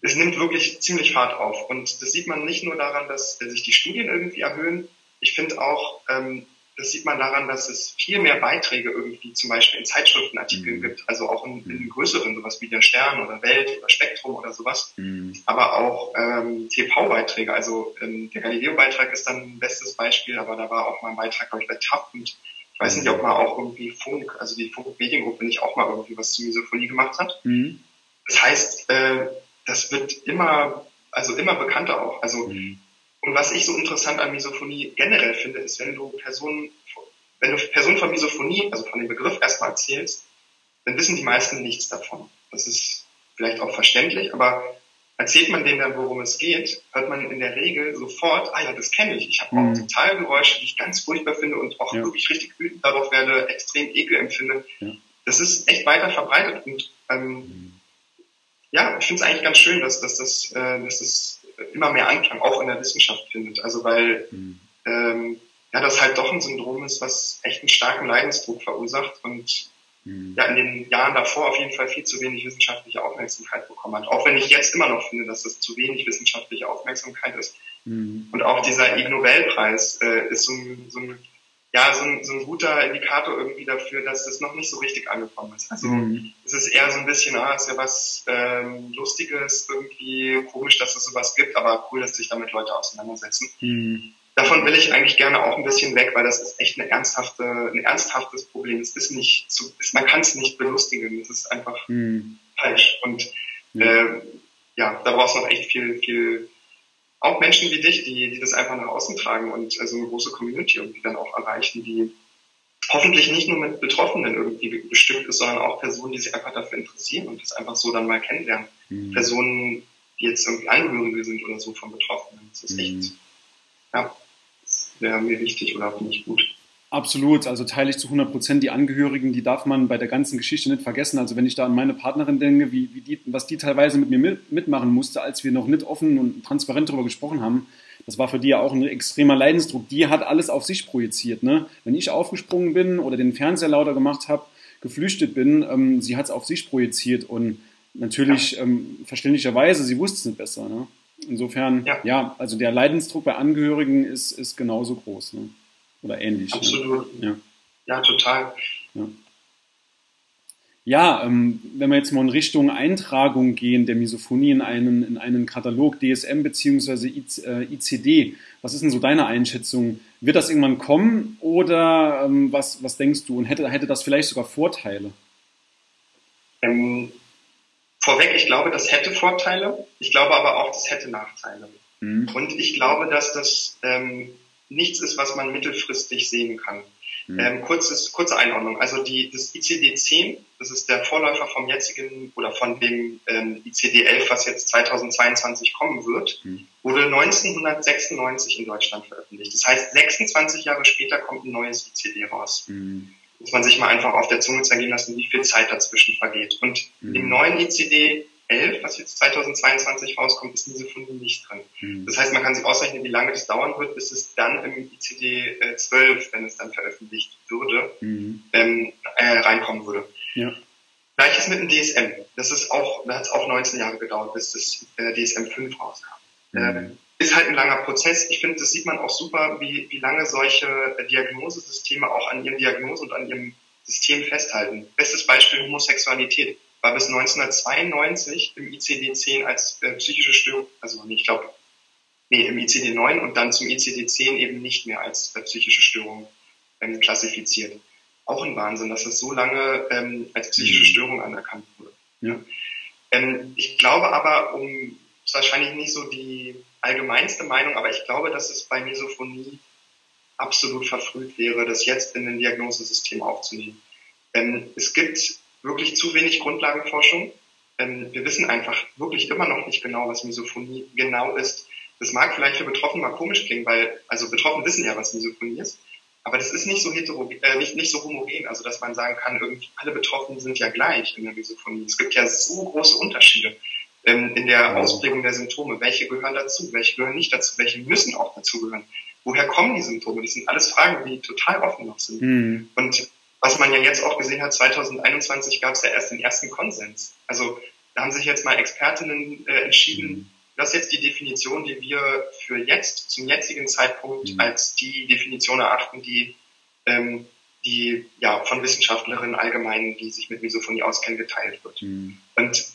es nimmt wirklich ziemlich Fahrt auf. Und das sieht man nicht nur daran, dass sich die Studien irgendwie erhöhen. Ich finde auch, ähm, das sieht man daran, dass es viel mehr Beiträge irgendwie zum Beispiel in Zeitschriftenartikeln mhm. gibt, also auch in, in, größeren, sowas wie der Stern oder Welt oder Spektrum oder sowas, mhm. aber auch ähm, TV-Beiträge. Also ähm, der Galileo-Beitrag ist dann ein bestes Beispiel, aber da war auch mal ein Beitrag, glaube ich, bei TAP und ich weiß nicht, ob man auch irgendwie Funk, also die Funk-Mediengruppe nicht auch mal irgendwie was zu Misophonie gemacht hat. Mhm. Das heißt, äh, das wird immer, also immer bekannter auch. Also mhm. Und was ich so interessant an Misophonie generell finde, ist, wenn du Personen, wenn du Personen von Misophonie, also von dem Begriff erstmal erzählst, dann wissen die meisten nichts davon. Das ist vielleicht auch verständlich, aber erzählt man denen dann, worum es geht, hört man in der Regel sofort, ah ja, das kenne ich. Ich habe mhm. auch total Geräusche, die ich ganz furchtbar finde und auch ja. wirklich richtig wütend darauf werde, extrem Ekel empfinde. Ja. Das ist echt weiter verbreitet und ähm, mhm. ja, ich finde es eigentlich ganz schön, dass, dass, das, äh, dass das immer mehr Anklang auch in der Wissenschaft findet. Also weil mhm. ähm, ja das halt doch ein Syndrom ist, was echt einen starken Leidensdruck verursacht und mhm. ja in den Jahren davor auf jeden Fall viel zu wenig wissenschaftliche Aufmerksamkeit bekommen hat. Auch wenn ich jetzt immer noch finde, dass das zu wenig wissenschaftliche Aufmerksamkeit ist. Mhm. Und auch dieser Ig Nobelpreis äh, ist so ein, so ein ja, so ein, so ein guter Indikator irgendwie dafür, dass das noch nicht so richtig angekommen ist. Also mhm. es ist eher so ein bisschen, ah, ist ja was ähm, Lustiges, irgendwie komisch, dass es sowas gibt, aber cool, dass sich damit Leute auseinandersetzen. Mhm. Davon will ich eigentlich gerne auch ein bisschen weg, weil das ist echt eine ernsthafte, ein ernsthaftes Problem. Es ist nicht zu, es, man kann es nicht belustigen. Es ist einfach mhm. falsch. Und äh, ja, da brauchst du noch echt viel, viel auch Menschen wie dich, die, die das einfach nach außen tragen und also eine große Community irgendwie dann auch erreichen, die hoffentlich nicht nur mit Betroffenen irgendwie bestückt ist, sondern auch Personen, die sich einfach dafür interessieren und das einfach so dann mal kennenlernen. Mhm. Personen, die jetzt irgendwie Angehörige sind oder so von Betroffenen. Das ist mhm. echt, ja, wäre mir wichtig oder finde ich gut. Absolut, also teile ich zu 100 Prozent. Die Angehörigen, die darf man bei der ganzen Geschichte nicht vergessen. Also wenn ich da an meine Partnerin denke, wie, wie die, was die teilweise mit mir mit, mitmachen musste, als wir noch nicht offen und transparent darüber gesprochen haben, das war für die ja auch ein extremer Leidensdruck. Die hat alles auf sich projiziert. Ne? Wenn ich aufgesprungen bin oder den Fernseher lauter gemacht habe, geflüchtet bin, ähm, sie hat es auf sich projiziert und natürlich ja. ähm, verständlicherweise, sie wusste es nicht besser. Ne? Insofern, ja. ja. also der Leidensdruck bei Angehörigen ist, ist genauso groß. Ne? Oder ähnlich. Absolut. Ne? Ja. ja, total. Ja. Ja, ähm, wenn wir jetzt mal in Richtung Eintragung gehen der Misophonie in einen, in einen Katalog DSM bzw. ICD, was ist denn so deine Einschätzung? Wird das irgendwann kommen oder ähm, was, was denkst du? Und hätte, hätte das vielleicht sogar Vorteile? Ähm, vorweg, ich glaube, das hätte Vorteile. Ich glaube aber auch, das hätte Nachteile. Mhm. Und ich glaube, dass das ähm, nichts ist, was man mittelfristig sehen kann. Mhm. Ähm, kurzes, kurze Einordnung. Also die, das ICD-10, das ist der Vorläufer vom jetzigen oder von dem ähm, ICD-11, was jetzt 2022 kommen wird, mhm. wurde 1996 in Deutschland veröffentlicht. Das heißt, 26 Jahre später kommt ein neues ICD raus. Mhm. Muss man sich mal einfach auf der Zunge zergehen lassen, wie viel Zeit dazwischen vergeht. Und mhm. im neuen ICD 11, was jetzt 2022 rauskommt, ist Misophonie nicht drin. Mhm. Das heißt, man kann sich ausrechnen, wie lange das dauern wird, bis es dann im ICD 12, äh, wenn es dann veröffentlicht würde, mhm. ähm, äh, reinkommen würde. Ja. Gleiches mit dem DSM. Das ist auch, da hat es auch 19 Jahre gedauert, bis das äh, DSM 5 rauskam. Mhm. Ähm, ist halt ein langer Prozess. Ich finde, das sieht man auch super, wie, wie lange solche Diagnosesysteme auch an ihren Diagnosen und an ihrem System festhalten. Bestes Beispiel Homosexualität war bis 1992 im ICD-10 als äh, psychische Störung, also ich glaube, nee, im ICD-9 und dann zum ICD-10 eben nicht mehr als äh, psychische Störung ähm, klassifiziert. Auch ein Wahnsinn, dass das so lange ähm, als psychische mhm. Störung anerkannt wurde. Ja. Ähm, ich glaube aber, um ist wahrscheinlich nicht so die allgemeinste Meinung, aber ich glaube, dass es bei Misophonie absolut verfrüht wäre, das jetzt in ein Diagnosesystem aufzunehmen. Denn es gibt wirklich zu wenig Grundlagenforschung. Ähm, wir wissen einfach wirklich immer noch nicht genau, was Misophonie genau ist. Das mag vielleicht für Betroffene mal komisch klingen, weil, also Betroffene wissen ja, was Misophonie ist, Aber das ist nicht so heterogen, äh, nicht, nicht so homogen, also dass man sagen kann, irgendwie alle Betroffenen sind ja gleich in der Misophonie. Es gibt ja so große Unterschiede ähm, in der Ausprägung der Symptome. Welche gehören dazu, welche gehören nicht dazu, welche müssen auch dazugehören. Woher kommen die Symptome? Das sind alles Fragen, die total offen noch sind. Mhm. Und was man ja jetzt auch gesehen hat, 2021 gab es ja erst den ersten Konsens. Also da haben sich jetzt mal Expertinnen äh, entschieden, mhm. das ist jetzt die Definition, die wir für jetzt, zum jetzigen Zeitpunkt mhm. als die Definition erachten, die, ähm, die ja von Wissenschaftlerinnen allgemein, die sich mit Misophonie auskennen, geteilt wird. Mhm. Und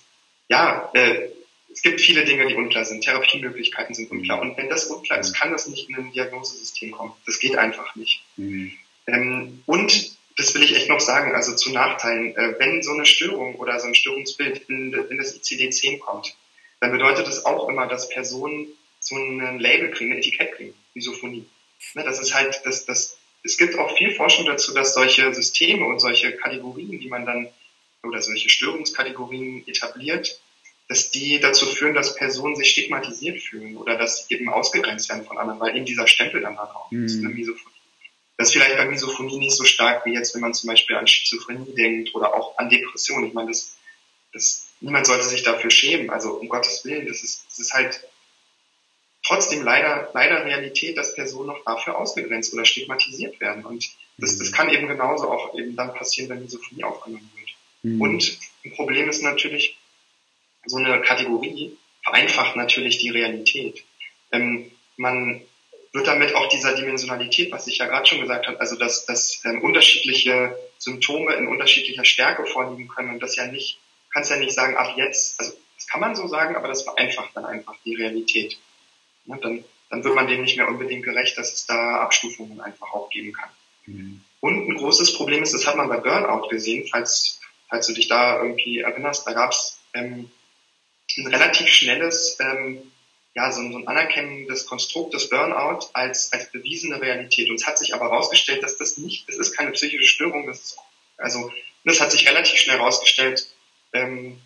ja, äh, es gibt viele Dinge, die unklar sind. Therapiemöglichkeiten sind unklar. Und wenn das unklar ist, kann das nicht in ein Diagnosesystem kommen. Das geht einfach nicht. Mhm. Ähm, und das will ich echt noch sagen, also zu Nachteilen. Äh, wenn so eine Störung oder so ein Störungsbild in, in das ICD-10 kommt, dann bedeutet das auch immer, dass Personen so ein Label kriegen, ein Etikett kriegen, Misophonie. Ne, das ist halt, das, das, es gibt auch viel Forschung dazu, dass solche Systeme und solche Kategorien, die man dann, oder solche Störungskategorien etabliert, dass die dazu führen, dass Personen sich stigmatisiert fühlen oder dass sie eben ausgegrenzt werden von anderen, weil eben dieser Stempel dann da drauf ist, mhm. Misophonie. Das ist vielleicht bei Misophonie nicht so stark wie jetzt, wenn man zum Beispiel an Schizophrenie denkt oder auch an Depression. Ich meine, das, das, niemand sollte sich dafür schämen. Also um Gottes Willen, das ist, das ist halt trotzdem leider, leider Realität, dass Personen noch dafür ausgegrenzt oder stigmatisiert werden. Und das, das mhm. kann eben genauso auch eben dann passieren, wenn Misophonie aufgenommen wird. Mhm. Und ein Problem ist natürlich, so eine Kategorie vereinfacht natürlich die Realität. Ähm, man wird damit auch dieser Dimensionalität, was ich ja gerade schon gesagt habe, also dass, dass ähm, unterschiedliche Symptome in unterschiedlicher Stärke vorliegen können und das ja nicht, kannst ja nicht sagen, ach jetzt, also das kann man so sagen, aber das vereinfacht dann einfach die Realität. Ja, dann, dann wird man dem nicht mehr unbedingt gerecht, dass es da Abstufungen einfach auch geben kann. Mhm. Und ein großes Problem ist, das hat man bei Burnout gesehen, falls, falls du dich da irgendwie erinnerst, da gab es ähm, ein relativ schnelles, ähm, ja, so, so ein anerkennendes Konstrukt des Burnout als, als bewiesene Realität. Und es hat sich aber herausgestellt, dass das nicht, das ist keine psychische Störung, das ist, also, das hat sich relativ schnell herausgestellt, ähm,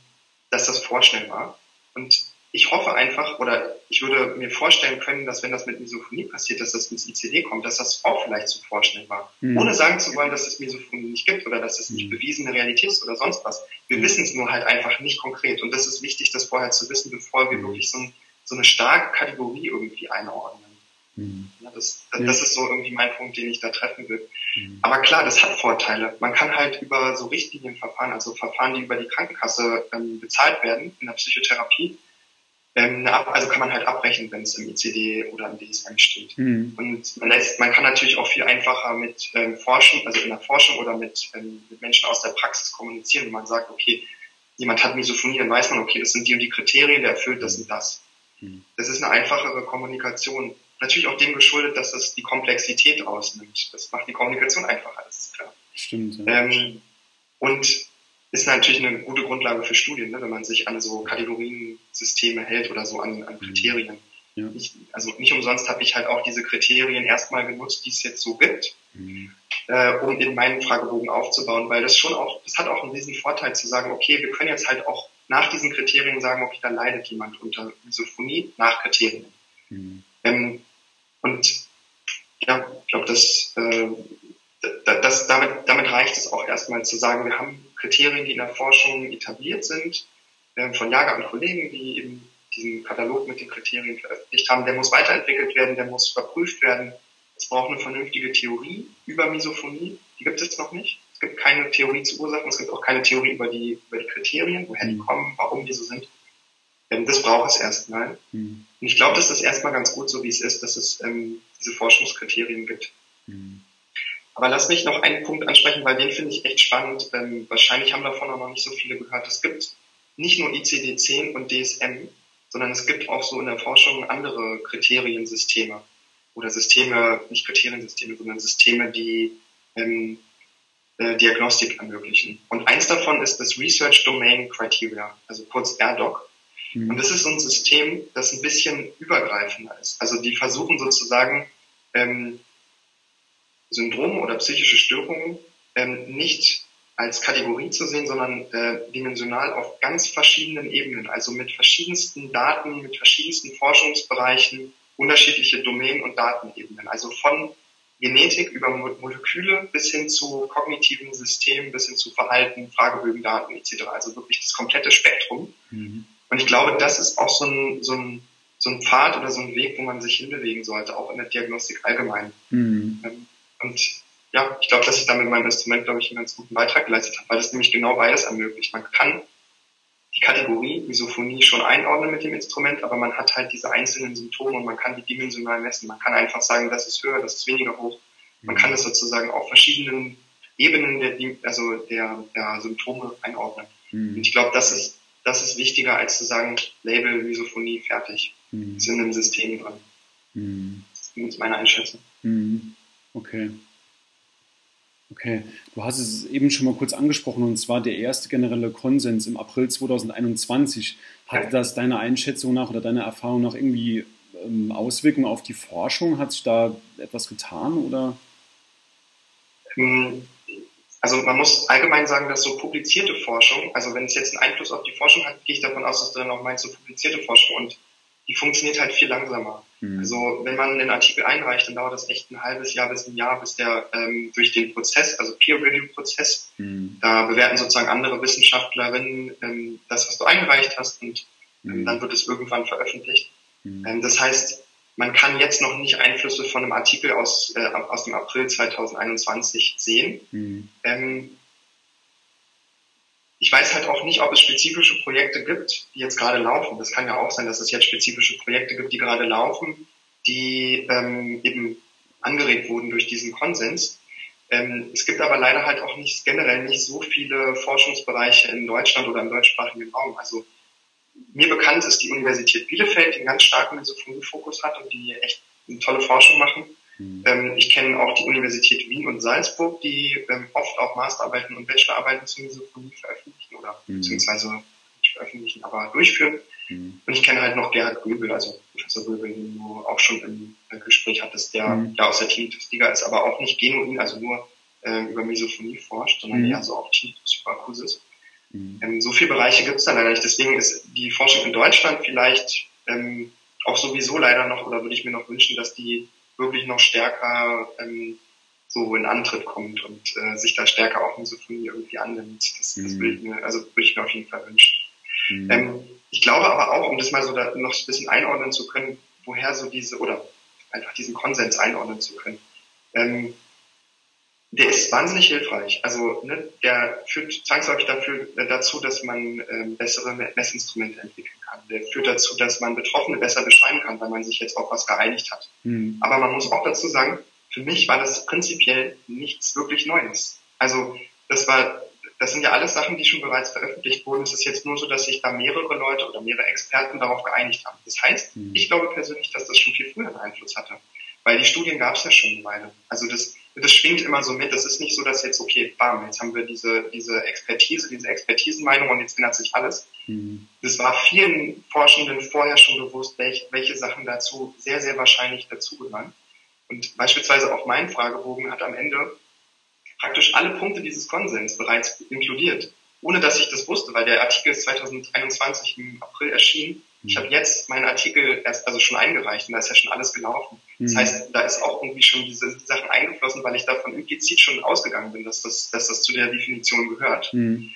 dass das vorschnell war. Und ich hoffe einfach, oder ich würde mir vorstellen können, dass wenn das mit Misophonie passiert, dass das ins ICD kommt, dass das auch vielleicht zu vorschnell war. Mhm. Ohne sagen zu wollen, dass es Misophonie nicht gibt oder dass es nicht mhm. bewiesene Realität ist oder sonst was. Wir mhm. wissen es nur halt einfach nicht konkret. Und das ist wichtig, das vorher zu wissen, bevor wir mhm. wirklich so, ein, so, eine starke Kategorie irgendwie einordnen. Mhm. Ja, das, das, das, ist so irgendwie mein Punkt, den ich da treffen will. Mhm. Aber klar, das hat Vorteile. Man kann halt über so Richtlinienverfahren, also Verfahren, die über die Krankenkasse ähm, bezahlt werden in der Psychotherapie, ähm, also kann man halt abbrechen, wenn es im ICD oder im DSM steht. Mhm. Und man, lässt, man kann natürlich auch viel einfacher mit ähm, Forschung, also in der Forschung oder mit, ähm, mit Menschen aus der Praxis kommunizieren, wenn man sagt, okay, jemand hat Misophonie, dann weiß man, okay, das sind die und die Kriterien, der erfüllt das und das. Mhm. Das ist eine einfachere Kommunikation. Natürlich auch dem geschuldet, dass das die Komplexität ausnimmt. Das macht die Kommunikation einfacher, das ist klar. Stimmt. Ja. Ähm, und ist natürlich eine gute Grundlage für Studien, ne, wenn man sich an so Kategoriensysteme hält oder so an, an mhm. Kriterien. Ja. Ich, also nicht umsonst habe ich halt auch diese Kriterien erstmal genutzt, die es jetzt so gibt, mhm. äh, um in meinen Fragebogen aufzubauen, weil das schon auch, das hat auch einen riesen Vorteil zu sagen, okay, wir können jetzt halt auch nach diesen Kriterien sagen, okay, da leidet jemand unter Misophonie nach Kriterien. Mhm. Ähm, und ja, ich glaube, das, äh, das, damit, damit reicht es auch erstmal zu sagen, wir haben Kriterien, die in der Forschung etabliert sind, äh, von Jager und Kollegen, die eben diesen Katalog mit den Kriterien veröffentlicht haben, der muss weiterentwickelt werden, der muss überprüft werden. Es braucht eine vernünftige Theorie über Misophonie, die gibt es noch nicht. Es gibt keine Theorie zu Ursachen, es gibt auch keine Theorie über die, über die Kriterien, woher die kommen, warum die so sind. Ähm, das braucht es erstmal. Mhm. Und ich glaube, dass das erstmal ganz gut so, wie es ist, dass es ähm, diese Forschungskriterien gibt. Mhm. Aber lass mich noch einen Punkt ansprechen, weil den finde ich echt spannend. Ähm, wahrscheinlich haben davon auch noch nicht so viele gehört. Es gibt nicht nur ICD-10 und DSM, sondern es gibt auch so in der Forschung andere Kriteriensysteme oder Systeme, nicht Kriteriensysteme, sondern Systeme, die ähm, äh, Diagnostik ermöglichen. Und eins davon ist das Research Domain Criteria, also kurz RDoC. Mhm. Und das ist so ein System, das ein bisschen übergreifender ist. Also die versuchen sozusagen ähm, Syndrome oder psychische Störungen ähm, nicht als Kategorie zu sehen, sondern äh, dimensional auf ganz verschiedenen Ebenen, also mit verschiedensten Daten, mit verschiedensten Forschungsbereichen, unterschiedliche Domänen und Datenebenen. Also von Genetik über Moleküle bis hin zu kognitiven Systemen, bis hin zu Verhalten, Fragebögen, Daten etc. Also wirklich das komplette Spektrum. Mhm. Und ich glaube, das ist auch so ein, so, ein, so ein Pfad oder so ein Weg, wo man sich hinbewegen sollte, auch in der Diagnostik allgemein. Mhm. Ähm, und ja, ich glaube, dass ich da mit meinem Instrument, glaube ich, einen ganz guten Beitrag geleistet habe, weil es nämlich genau beides ermöglicht. Man kann die Kategorie Misophonie schon einordnen mit dem Instrument, aber man hat halt diese einzelnen Symptome und man kann die dimensional messen. Man kann einfach sagen, das ist höher, das ist weniger hoch. Man kann es sozusagen auf verschiedenen Ebenen der, also der, der Symptome einordnen. Mhm. Und ich glaube, das ist, das ist wichtiger, als zu sagen, Label Misophonie fertig. Mhm. Ist in einem System drin. Mhm. Das ist meine Einschätzung. Mhm. Okay. Okay, du hast es eben schon mal kurz angesprochen und zwar der erste generelle Konsens im April 2021. Hat das deiner Einschätzung nach oder deiner Erfahrung nach irgendwie ähm, Auswirkungen auf die Forschung? Hat sich da etwas getan oder? Hm, also man muss allgemein sagen, dass so publizierte Forschung, also wenn es jetzt einen Einfluss auf die Forschung hat, gehe ich davon aus, dass du dann auch meinst, so publizierte Forschung und die funktioniert halt viel langsamer. Mhm. Also wenn man einen Artikel einreicht, dann dauert das echt ein halbes Jahr bis ein Jahr, bis der ähm, durch den Prozess, also Peer-Review-Prozess, mhm. da bewerten sozusagen andere Wissenschaftlerinnen ähm, das, was du eingereicht hast und ähm, mhm. dann wird es irgendwann veröffentlicht. Mhm. Ähm, das heißt, man kann jetzt noch nicht Einflüsse von einem Artikel aus, äh, aus dem April 2021 sehen. Mhm. Ähm, ich weiß halt auch nicht, ob es spezifische Projekte gibt, die jetzt gerade laufen. Das kann ja auch sein, dass es jetzt spezifische Projekte gibt, die gerade laufen, die ähm, eben angeregt wurden durch diesen Konsens. Ähm, es gibt aber leider halt auch nicht generell nicht so viele Forschungsbereiche in Deutschland oder im deutschsprachigen Raum. Also mir bekannt ist die Universität Bielefeld, die einen ganz starken Misophonie-Fokus hat und die echt eine tolle Forschung machen. Mhm. Ähm, ich kenne auch die Universität Wien und Salzburg, die ähm, oft auch Masterarbeiten und Bachelorarbeiten zur Misophonie veröffentlichen oder mhm. beziehungsweise nicht veröffentlichen, aber durchführen. Mhm. Und ich kenne halt noch Gerhard Gröbel, also Professor Gröbel, den du auch schon im äh, Gespräch hattest, der mhm. ja aus der Tinnitus-Liga ist, aber auch nicht genuin, also nur äh, über Misophonie forscht, sondern mhm. eher so auf Tinnitus-Hyperakusis. Mhm. Ähm, so viele Bereiche gibt es da leider nicht. Deswegen ist die Forschung in Deutschland vielleicht ähm, auch sowieso leider noch, oder würde ich mir noch wünschen, dass die wirklich noch stärker ähm, so in Antritt kommt und äh, sich da stärker auch Misophonie irgendwie annimmt. Das, das mhm. würde ich mir, also würde ich mir auf jeden Fall wünschen. Mhm. Ähm, ich glaube aber auch, um das mal so da noch ein bisschen einordnen zu können, woher so diese, oder einfach diesen Konsens einordnen zu können, ähm, der ist wahnsinnig hilfreich. Also ne, der führt zwangsläufig dafür, äh, dazu, dass man ähm, bessere Messinstrumente entwickeln kann. Der führt dazu, dass man Betroffene besser beschreiben kann, weil man sich jetzt auf was geeinigt hat. Mhm. Aber man muss auch dazu sagen, für mich war das prinzipiell nichts wirklich Neues. Also das war, das sind ja alles Sachen, die schon bereits veröffentlicht wurden. Es ist jetzt nur so, dass sich da mehrere Leute oder mehrere Experten darauf geeinigt haben. Das heißt, mhm. ich glaube persönlich, dass das schon viel früher einen Einfluss hatte. Weil die Studien gab es ja schon eine Weile. Also das, das schwingt immer so mit. Das ist nicht so, dass jetzt, okay, bam, jetzt haben wir diese, diese Expertise, diese Expertisenmeinung und jetzt ändert sich alles. Mhm. Das war vielen Forschenden vorher schon bewusst, welche, welche Sachen dazu sehr, sehr wahrscheinlich dazugehören. Und beispielsweise auch mein Fragebogen hat am Ende praktisch alle Punkte dieses Konsens bereits inkludiert ohne dass ich das wusste, weil der Artikel ist 2021 im April erschienen. Ich habe jetzt meinen Artikel erst also schon eingereicht und da ist ja schon alles gelaufen. Das mhm. heißt, da ist auch irgendwie schon diese Sachen eingeflossen, weil ich davon implizit schon ausgegangen bin, dass das, dass das zu der Definition gehört. Mhm.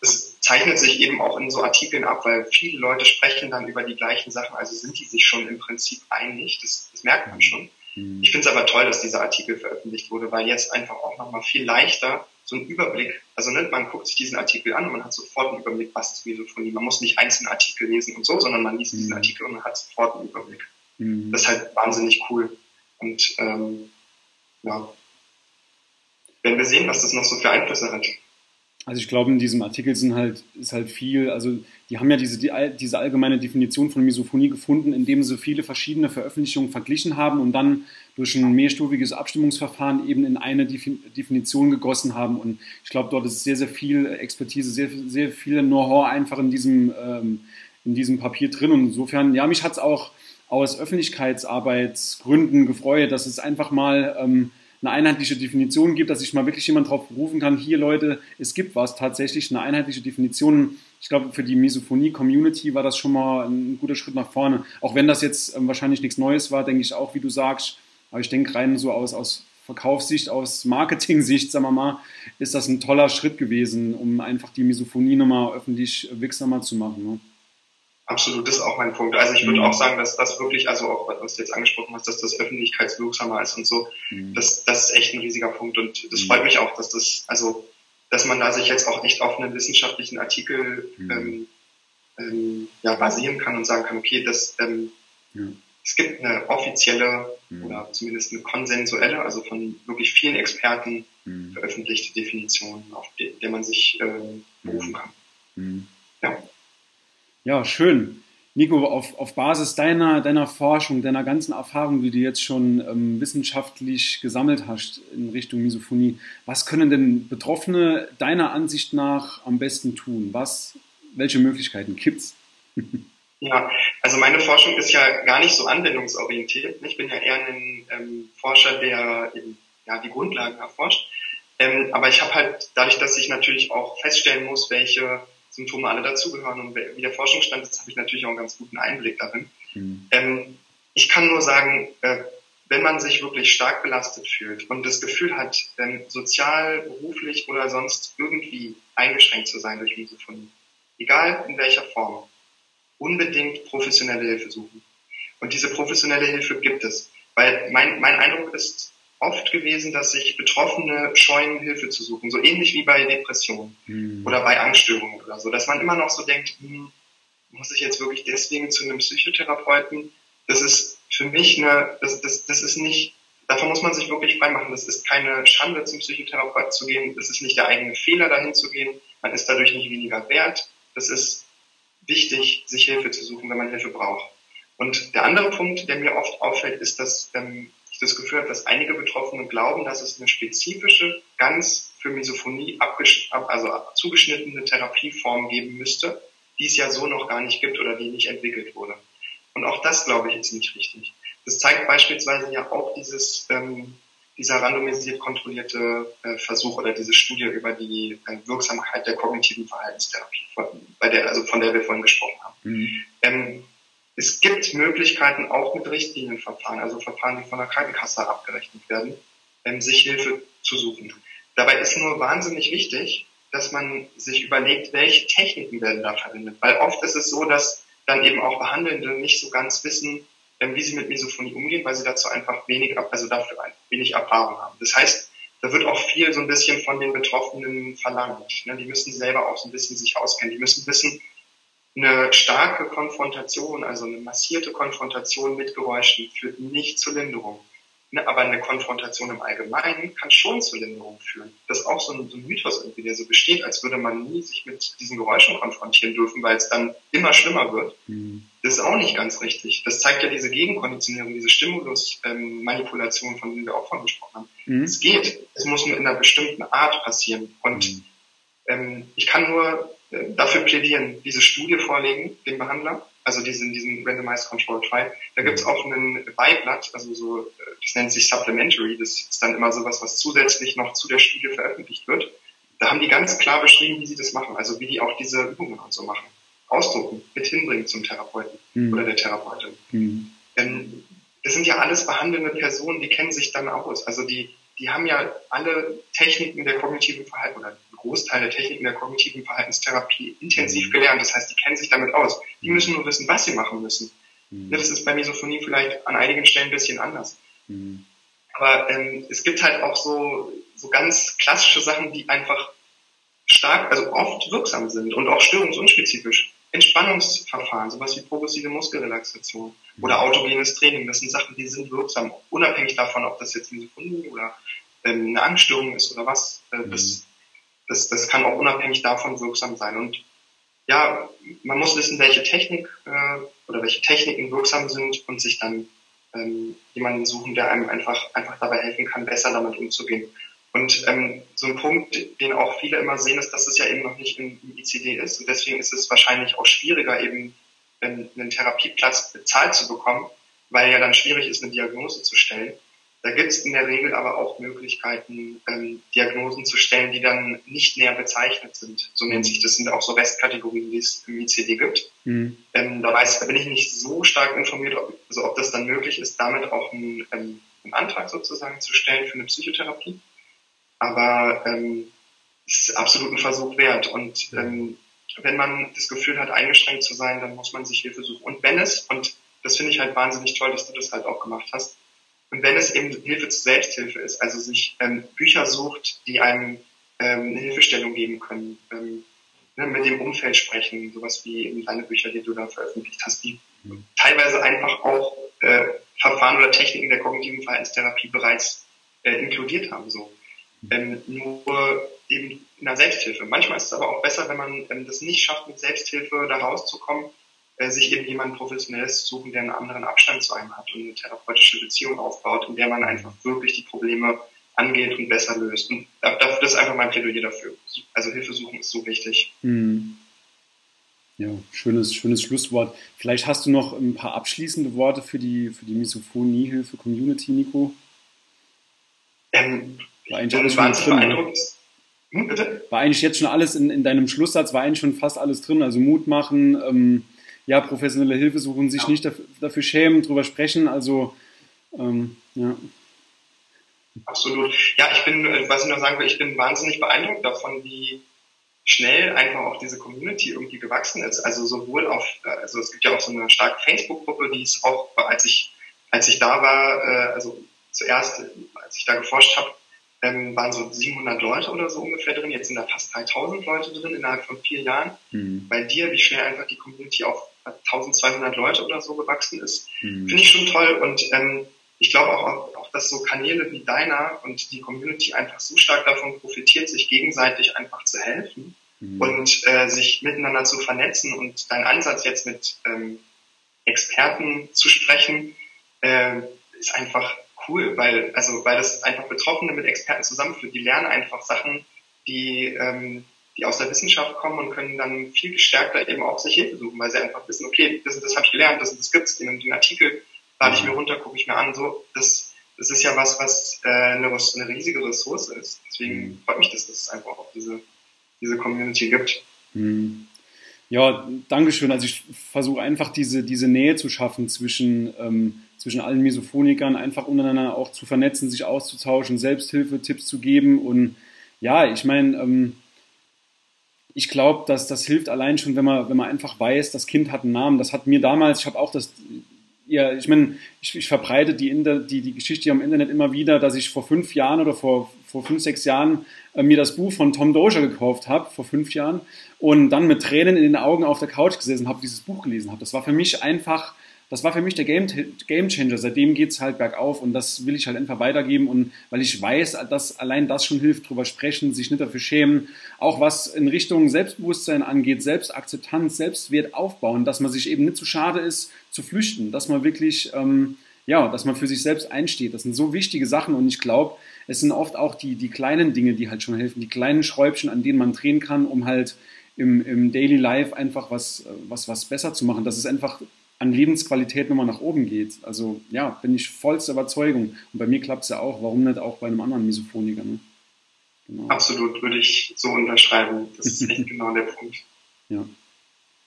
Das zeichnet sich eben auch in so Artikeln ab, weil viele Leute sprechen dann über die gleichen Sachen, also sind die sich schon im Prinzip einig, das, das merkt man schon. Mhm. Ich finde es aber toll, dass dieser Artikel veröffentlicht wurde, weil jetzt einfach auch nochmal viel leichter so einen Überblick, also ne, man guckt sich diesen Artikel an und man hat sofort einen Überblick, was ist Misophonie. Man muss nicht einzelne Artikel lesen und so, sondern man liest mhm. diesen Artikel und man hat sofort einen Überblick. Mhm. Das ist halt wahnsinnig cool. Und ähm, ja, werden wir sehen, was das noch so für Einflüsse hat. Also ich glaube, in diesem Artikel sind halt, ist halt viel, also die haben ja diese, die, diese allgemeine Definition von Misophonie gefunden, indem sie viele verschiedene Veröffentlichungen verglichen haben und dann durch ein mehrstufiges Abstimmungsverfahren eben in eine Definition gegossen haben. Und ich glaube, dort ist sehr, sehr viel Expertise, sehr, sehr viel Know-how einfach in diesem, ähm, in diesem Papier drin. Und insofern, ja, mich hat es auch aus Öffentlichkeitsarbeitsgründen gefreut, dass es einfach mal ähm, eine einheitliche Definition gibt, dass sich mal wirklich jemand darauf berufen kann, hier Leute, es gibt was, tatsächlich eine einheitliche Definition. Ich glaube, für die Misophonie-Community war das schon mal ein guter Schritt nach vorne. Auch wenn das jetzt ähm, wahrscheinlich nichts Neues war, denke ich auch, wie du sagst. Aber ich denke rein so aus, aus Verkaufssicht, aus Marketing-Sicht, sagen wir mal, ist das ein toller Schritt gewesen, um einfach die Misophonie nochmal öffentlich wirksamer zu machen. Ne? Absolut, das ist auch mein Punkt. Also ich würde mhm. auch sagen, dass das wirklich, also auch was du jetzt angesprochen hast, dass das öffentlichkeitswirksamer ist und so, mhm. das, das ist echt ein riesiger Punkt und das mhm. freut mich auch, dass das, also dass man da sich jetzt auch echt auf einen wissenschaftlichen Artikel mhm. ähm, ähm, ja, basieren kann und sagen kann, okay, das, ähm, es gibt eine offizielle mhm. oder zumindest eine konsensuelle, also von wirklich vielen Experten mhm. veröffentlichte Definition, auf die, der man sich ähm, berufen kann. Ja. Ja, schön. Nico, auf, auf Basis deiner, deiner Forschung, deiner ganzen Erfahrung, die du jetzt schon ähm, wissenschaftlich gesammelt hast in Richtung Misophonie, was können denn Betroffene deiner Ansicht nach am besten tun? Was, welche Möglichkeiten gibt's? [laughs] Ja, also meine Forschung ist ja gar nicht so anwendungsorientiert. Ich bin ja eher ein ähm, Forscher, der eben ja, die Grundlagen erforscht. Ähm, aber ich habe halt, dadurch, dass ich natürlich auch feststellen muss, welche Symptome alle dazugehören und wie der Forschungsstand ist, habe ich natürlich auch einen ganz guten Einblick darin. Mhm. Ähm, ich kann nur sagen, äh, wenn man sich wirklich stark belastet fühlt und das Gefühl hat, ähm, sozial, beruflich oder sonst irgendwie eingeschränkt zu sein durch Misophonie, egal in welcher Form, unbedingt professionelle Hilfe suchen. Und diese professionelle Hilfe gibt es. Weil mein, mein Eindruck ist, oft gewesen, dass sich Betroffene scheuen, Hilfe zu suchen. So ähnlich wie bei Depressionen mhm. oder bei Angststörungen oder so. Dass man immer noch so denkt, hm, muss ich jetzt wirklich deswegen zu einem Psychotherapeuten? Das ist für mich eine, das, das, das ist nicht, davon muss man sich wirklich freimachen. Das ist keine Schande, zum Psychotherapeuten zu gehen. Das ist nicht der eigene Fehler, dahin zu gehen. Man ist dadurch nicht weniger wert. Das ist wichtig, sich Hilfe zu suchen, wenn man Hilfe braucht. Und der andere Punkt, der mir oft auffällt, ist, dass ähm, das Gefühl habe, dass einige Betroffene glauben, dass es eine spezifische, ganz für Misophonie also zugeschnittene Therapieform geben müsste, die es ja so noch gar nicht gibt oder die nicht entwickelt wurde. Und auch das, glaube ich, ist nicht richtig. Das zeigt beispielsweise ja auch dieses, ähm, dieser randomisiert kontrollierte äh, Versuch oder diese Studie über die äh, Wirksamkeit der kognitiven Verhaltenstherapie, von, bei der, also von der wir vorhin gesprochen haben. Mhm. Ähm, es gibt Möglichkeiten auch mit Richtlinienverfahren, also Verfahren, die von der Krankenkasse abgerechnet werden, ähm, sich Hilfe zu suchen. Dabei ist nur wahnsinnig wichtig, dass man sich überlegt, welche Techniken werden da verwendet. Weil oft ist es so, dass dann eben auch Behandelnde nicht so ganz wissen, ähm, wie sie mit Misophonie umgehen, weil sie dazu einfach wenig, also dafür wenig Erfahrung haben. Das heißt, da wird auch viel so ein bisschen von den Betroffenen verlangt. Ne? Die müssen selber auch so ein bisschen sich auskennen. Die müssen wissen, eine starke Konfrontation, also eine massierte Konfrontation mit Geräuschen führt nicht zur Linderung. Ne, aber eine Konfrontation im Allgemeinen kann schon zur Linderung führen. Das ist auch so ein, so ein Mythos irgendwie, der so besteht, als würde man nie sich mit diesen Geräuschen konfrontieren dürfen, weil es dann immer schlimmer wird. Mhm. Das ist auch nicht ganz richtig. Das zeigt ja diese Gegenkonditionierung, diese Stimulusmanipulation, ähm, von denen wir auch von gesprochen haben. Mhm. Es geht. Es muss nur in einer bestimmten Art passieren. Und mhm. ähm, ich kann nur dafür plädieren, diese Studie vorlegen, dem Behandler, also diesen, diesen Randomized Control Trial. Da gibt es auch ein Beiblatt, also so, das nennt sich Supplementary, das ist dann immer sowas, was zusätzlich noch zu der Studie veröffentlicht wird. Da haben die ganz klar beschrieben, wie sie das machen, also wie die auch diese Übungen und so machen. Ausdrucken, mit hinbringen zum Therapeuten mhm. oder der Therapeutin. Mhm. Ähm, das sind ja alles behandelnde Personen, die kennen sich dann aus. Also die, die haben ja alle Techniken der kognitiven Verhalten oder einen Großteil der Techniken der kognitiven Verhaltenstherapie intensiv mhm. gelernt. Das heißt, die kennen sich damit aus. Die mhm. müssen nur wissen, was sie machen müssen. Mhm. Das ist bei Misophonie vielleicht an einigen Stellen ein bisschen anders. Aber ähm, es gibt halt auch so, so ganz klassische Sachen, die einfach stark, also oft wirksam sind und auch störungsunspezifisch. Entspannungsverfahren, sowas wie progressive Muskelrelaxation oder autogenes Training, das sind Sachen, die sind wirksam, unabhängig davon, ob das jetzt eine Sekunde oder ähm, eine Angststörung ist oder was. Äh, das, das, das kann auch unabhängig davon wirksam sein. Und ja, man muss wissen, welche Technik äh, oder welche Techniken wirksam sind und sich dann ähm, jemanden suchen, der einem einfach, einfach dabei helfen kann, besser damit umzugehen. Und ähm, so ein Punkt, den auch viele immer sehen, ist, dass es ja eben noch nicht im, ICD ist. Und deswegen ist es wahrscheinlich auch schwieriger, eben einen Therapieplatz bezahlt zu bekommen, weil ja dann schwierig ist, eine Diagnose zu stellen. Da gibt es in der Regel aber auch Möglichkeiten, ähm, Diagnosen zu stellen, die dann nicht näher bezeichnet sind. So nennt sich das, sind auch so Restkategorien, die es im ICD gibt. Mhm. Ähm, da, weiß, da bin ich nicht so stark informiert, ob, also ob das dann möglich ist, damit auch einen, ähm, einen Antrag sozusagen zu stellen für eine Psychotherapie. Aber ähm, es ist absolut ein Versuch wert. Und ähm, wenn man das Gefühl hat, eingeschränkt zu sein, dann muss man sich Hilfe suchen. Und wenn es, und das finde ich halt wahnsinnig toll, dass du das halt auch gemacht hast, und wenn es eben Hilfe zur Selbsthilfe ist, also sich ähm, Bücher sucht, die einem ähm, eine Hilfestellung geben können, ähm, ne, mit dem Umfeld sprechen, sowas wie eben deine Bücher, die du da veröffentlicht hast, die mhm. teilweise einfach auch äh, Verfahren oder Techniken der kognitiven Verhaltenstherapie bereits äh, inkludiert haben. So. Ähm, nur eben in der Selbsthilfe. Manchmal ist es aber auch besser, wenn man ähm, das nicht schafft, mit Selbsthilfe da rauszukommen, äh, sich eben jemanden Professionelles zu suchen, der einen anderen Abstand zu einem hat und eine therapeutische Beziehung aufbaut, in der man einfach wirklich die Probleme angeht und besser löst. Und das ist einfach mein Plädoyer dafür. Also Hilfe suchen ist so wichtig. Mhm. Ja, schönes, schönes Schlusswort. Vielleicht hast du noch ein paar abschließende Worte für die, für die Misophonie-Hilfe-Community, Nico? Ähm, war eigentlich alles schon drin. Hm, bitte? War eigentlich jetzt schon alles in, in deinem Schlusssatz, war eigentlich schon fast alles drin. Also Mut machen, ähm, ja, professionelle Hilfe suchen, sich ja. nicht dafür, dafür, schämen, drüber sprechen. Also, ähm, ja. Absolut. Ja, ich bin, äh, was ich noch sagen will, ich bin wahnsinnig beeindruckt davon, wie schnell einfach auch diese Community irgendwie gewachsen ist. Also sowohl auf, äh, also es gibt ja auch so eine starke Facebook-Gruppe, die ist auch, als ich, als ich da war, äh, also zuerst, als ich da geforscht habe, ähm, waren so 700 Leute oder so ungefähr drin. Jetzt sind da fast 3000 Leute drin innerhalb von vier Jahren. Mhm. Bei dir, wie schnell einfach die Community auf 1200 Leute oder so gewachsen ist, mhm. finde ich schon toll. Und ähm, ich glaube auch, auch, dass so Kanäle wie deiner und die Community einfach so stark davon profitiert, sich gegenseitig einfach zu helfen mhm. und äh, sich miteinander zu vernetzen. Und dein Ansatz jetzt mit ähm, Experten zu sprechen, äh, ist einfach cool, weil, also, weil das einfach Betroffene mit Experten zusammenführt. Die lernen einfach Sachen, die, ähm, die aus der Wissenschaft kommen und können dann viel gestärkter eben auch sich Hilfe suchen, weil sie einfach wissen, okay, das, das habe ich gelernt, das, das gibt's, den, den Artikel lade ich mir runter, gucke ich mir an, so, das, das ist ja was, was äh, eine, eine riesige Ressource ist. Deswegen mhm. freut mich, dass, dass es einfach auch diese, diese Community gibt. Mhm. Ja, Dankeschön. Also ich versuche einfach diese, diese Nähe zu schaffen zwischen, ähm, zwischen allen Misophonikern, einfach untereinander auch zu vernetzen, sich auszutauschen, Selbsthilfe-Tipps zu geben. Und ja, ich meine, ähm, ich glaube, dass das hilft allein schon, wenn man, wenn man einfach weiß, das Kind hat einen Namen. Das hat mir damals, ich habe auch das, ja, ich meine, ich, ich verbreite die, die, die Geschichte am Internet immer wieder, dass ich vor fünf Jahren oder vor, vor fünf, sechs Jahren äh, mir das Buch von Tom Dozier gekauft habe, vor fünf Jahren, und dann mit Tränen in den Augen auf der Couch gesessen habe, dieses Buch gelesen habe. Das war für mich einfach das war für mich der Game, Game Changer. Seitdem geht es halt bergauf und das will ich halt einfach weitergeben und weil ich weiß, dass allein das schon hilft, drüber sprechen, sich nicht dafür schämen, auch was in Richtung Selbstbewusstsein angeht, Selbstakzeptanz, Selbstwert aufbauen, dass man sich eben nicht zu schade ist, zu flüchten, dass man wirklich, ähm, ja, dass man für sich selbst einsteht. Das sind so wichtige Sachen und ich glaube, es sind oft auch die, die kleinen Dinge, die halt schon helfen, die kleinen Schräubchen, an denen man drehen kann, um halt im, im Daily Life einfach was, was, was besser zu machen. Das ist einfach an Lebensqualität nochmal nach oben geht. Also ja, bin ich vollster Überzeugung. Und bei mir klappt es ja auch. Warum nicht auch bei einem anderen Misophoniker? Ne? Genau. Absolut, würde ich so unterschreiben. Das ist echt [laughs] genau der Punkt. Ja.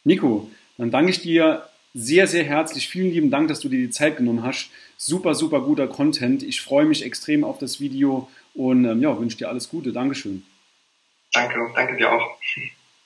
Nico, dann danke ich dir sehr, sehr herzlich. Vielen lieben Dank, dass du dir die Zeit genommen hast. Super, super guter Content. Ich freue mich extrem auf das Video und ähm, ja, wünsche dir alles Gute. Dankeschön. Danke, danke dir auch.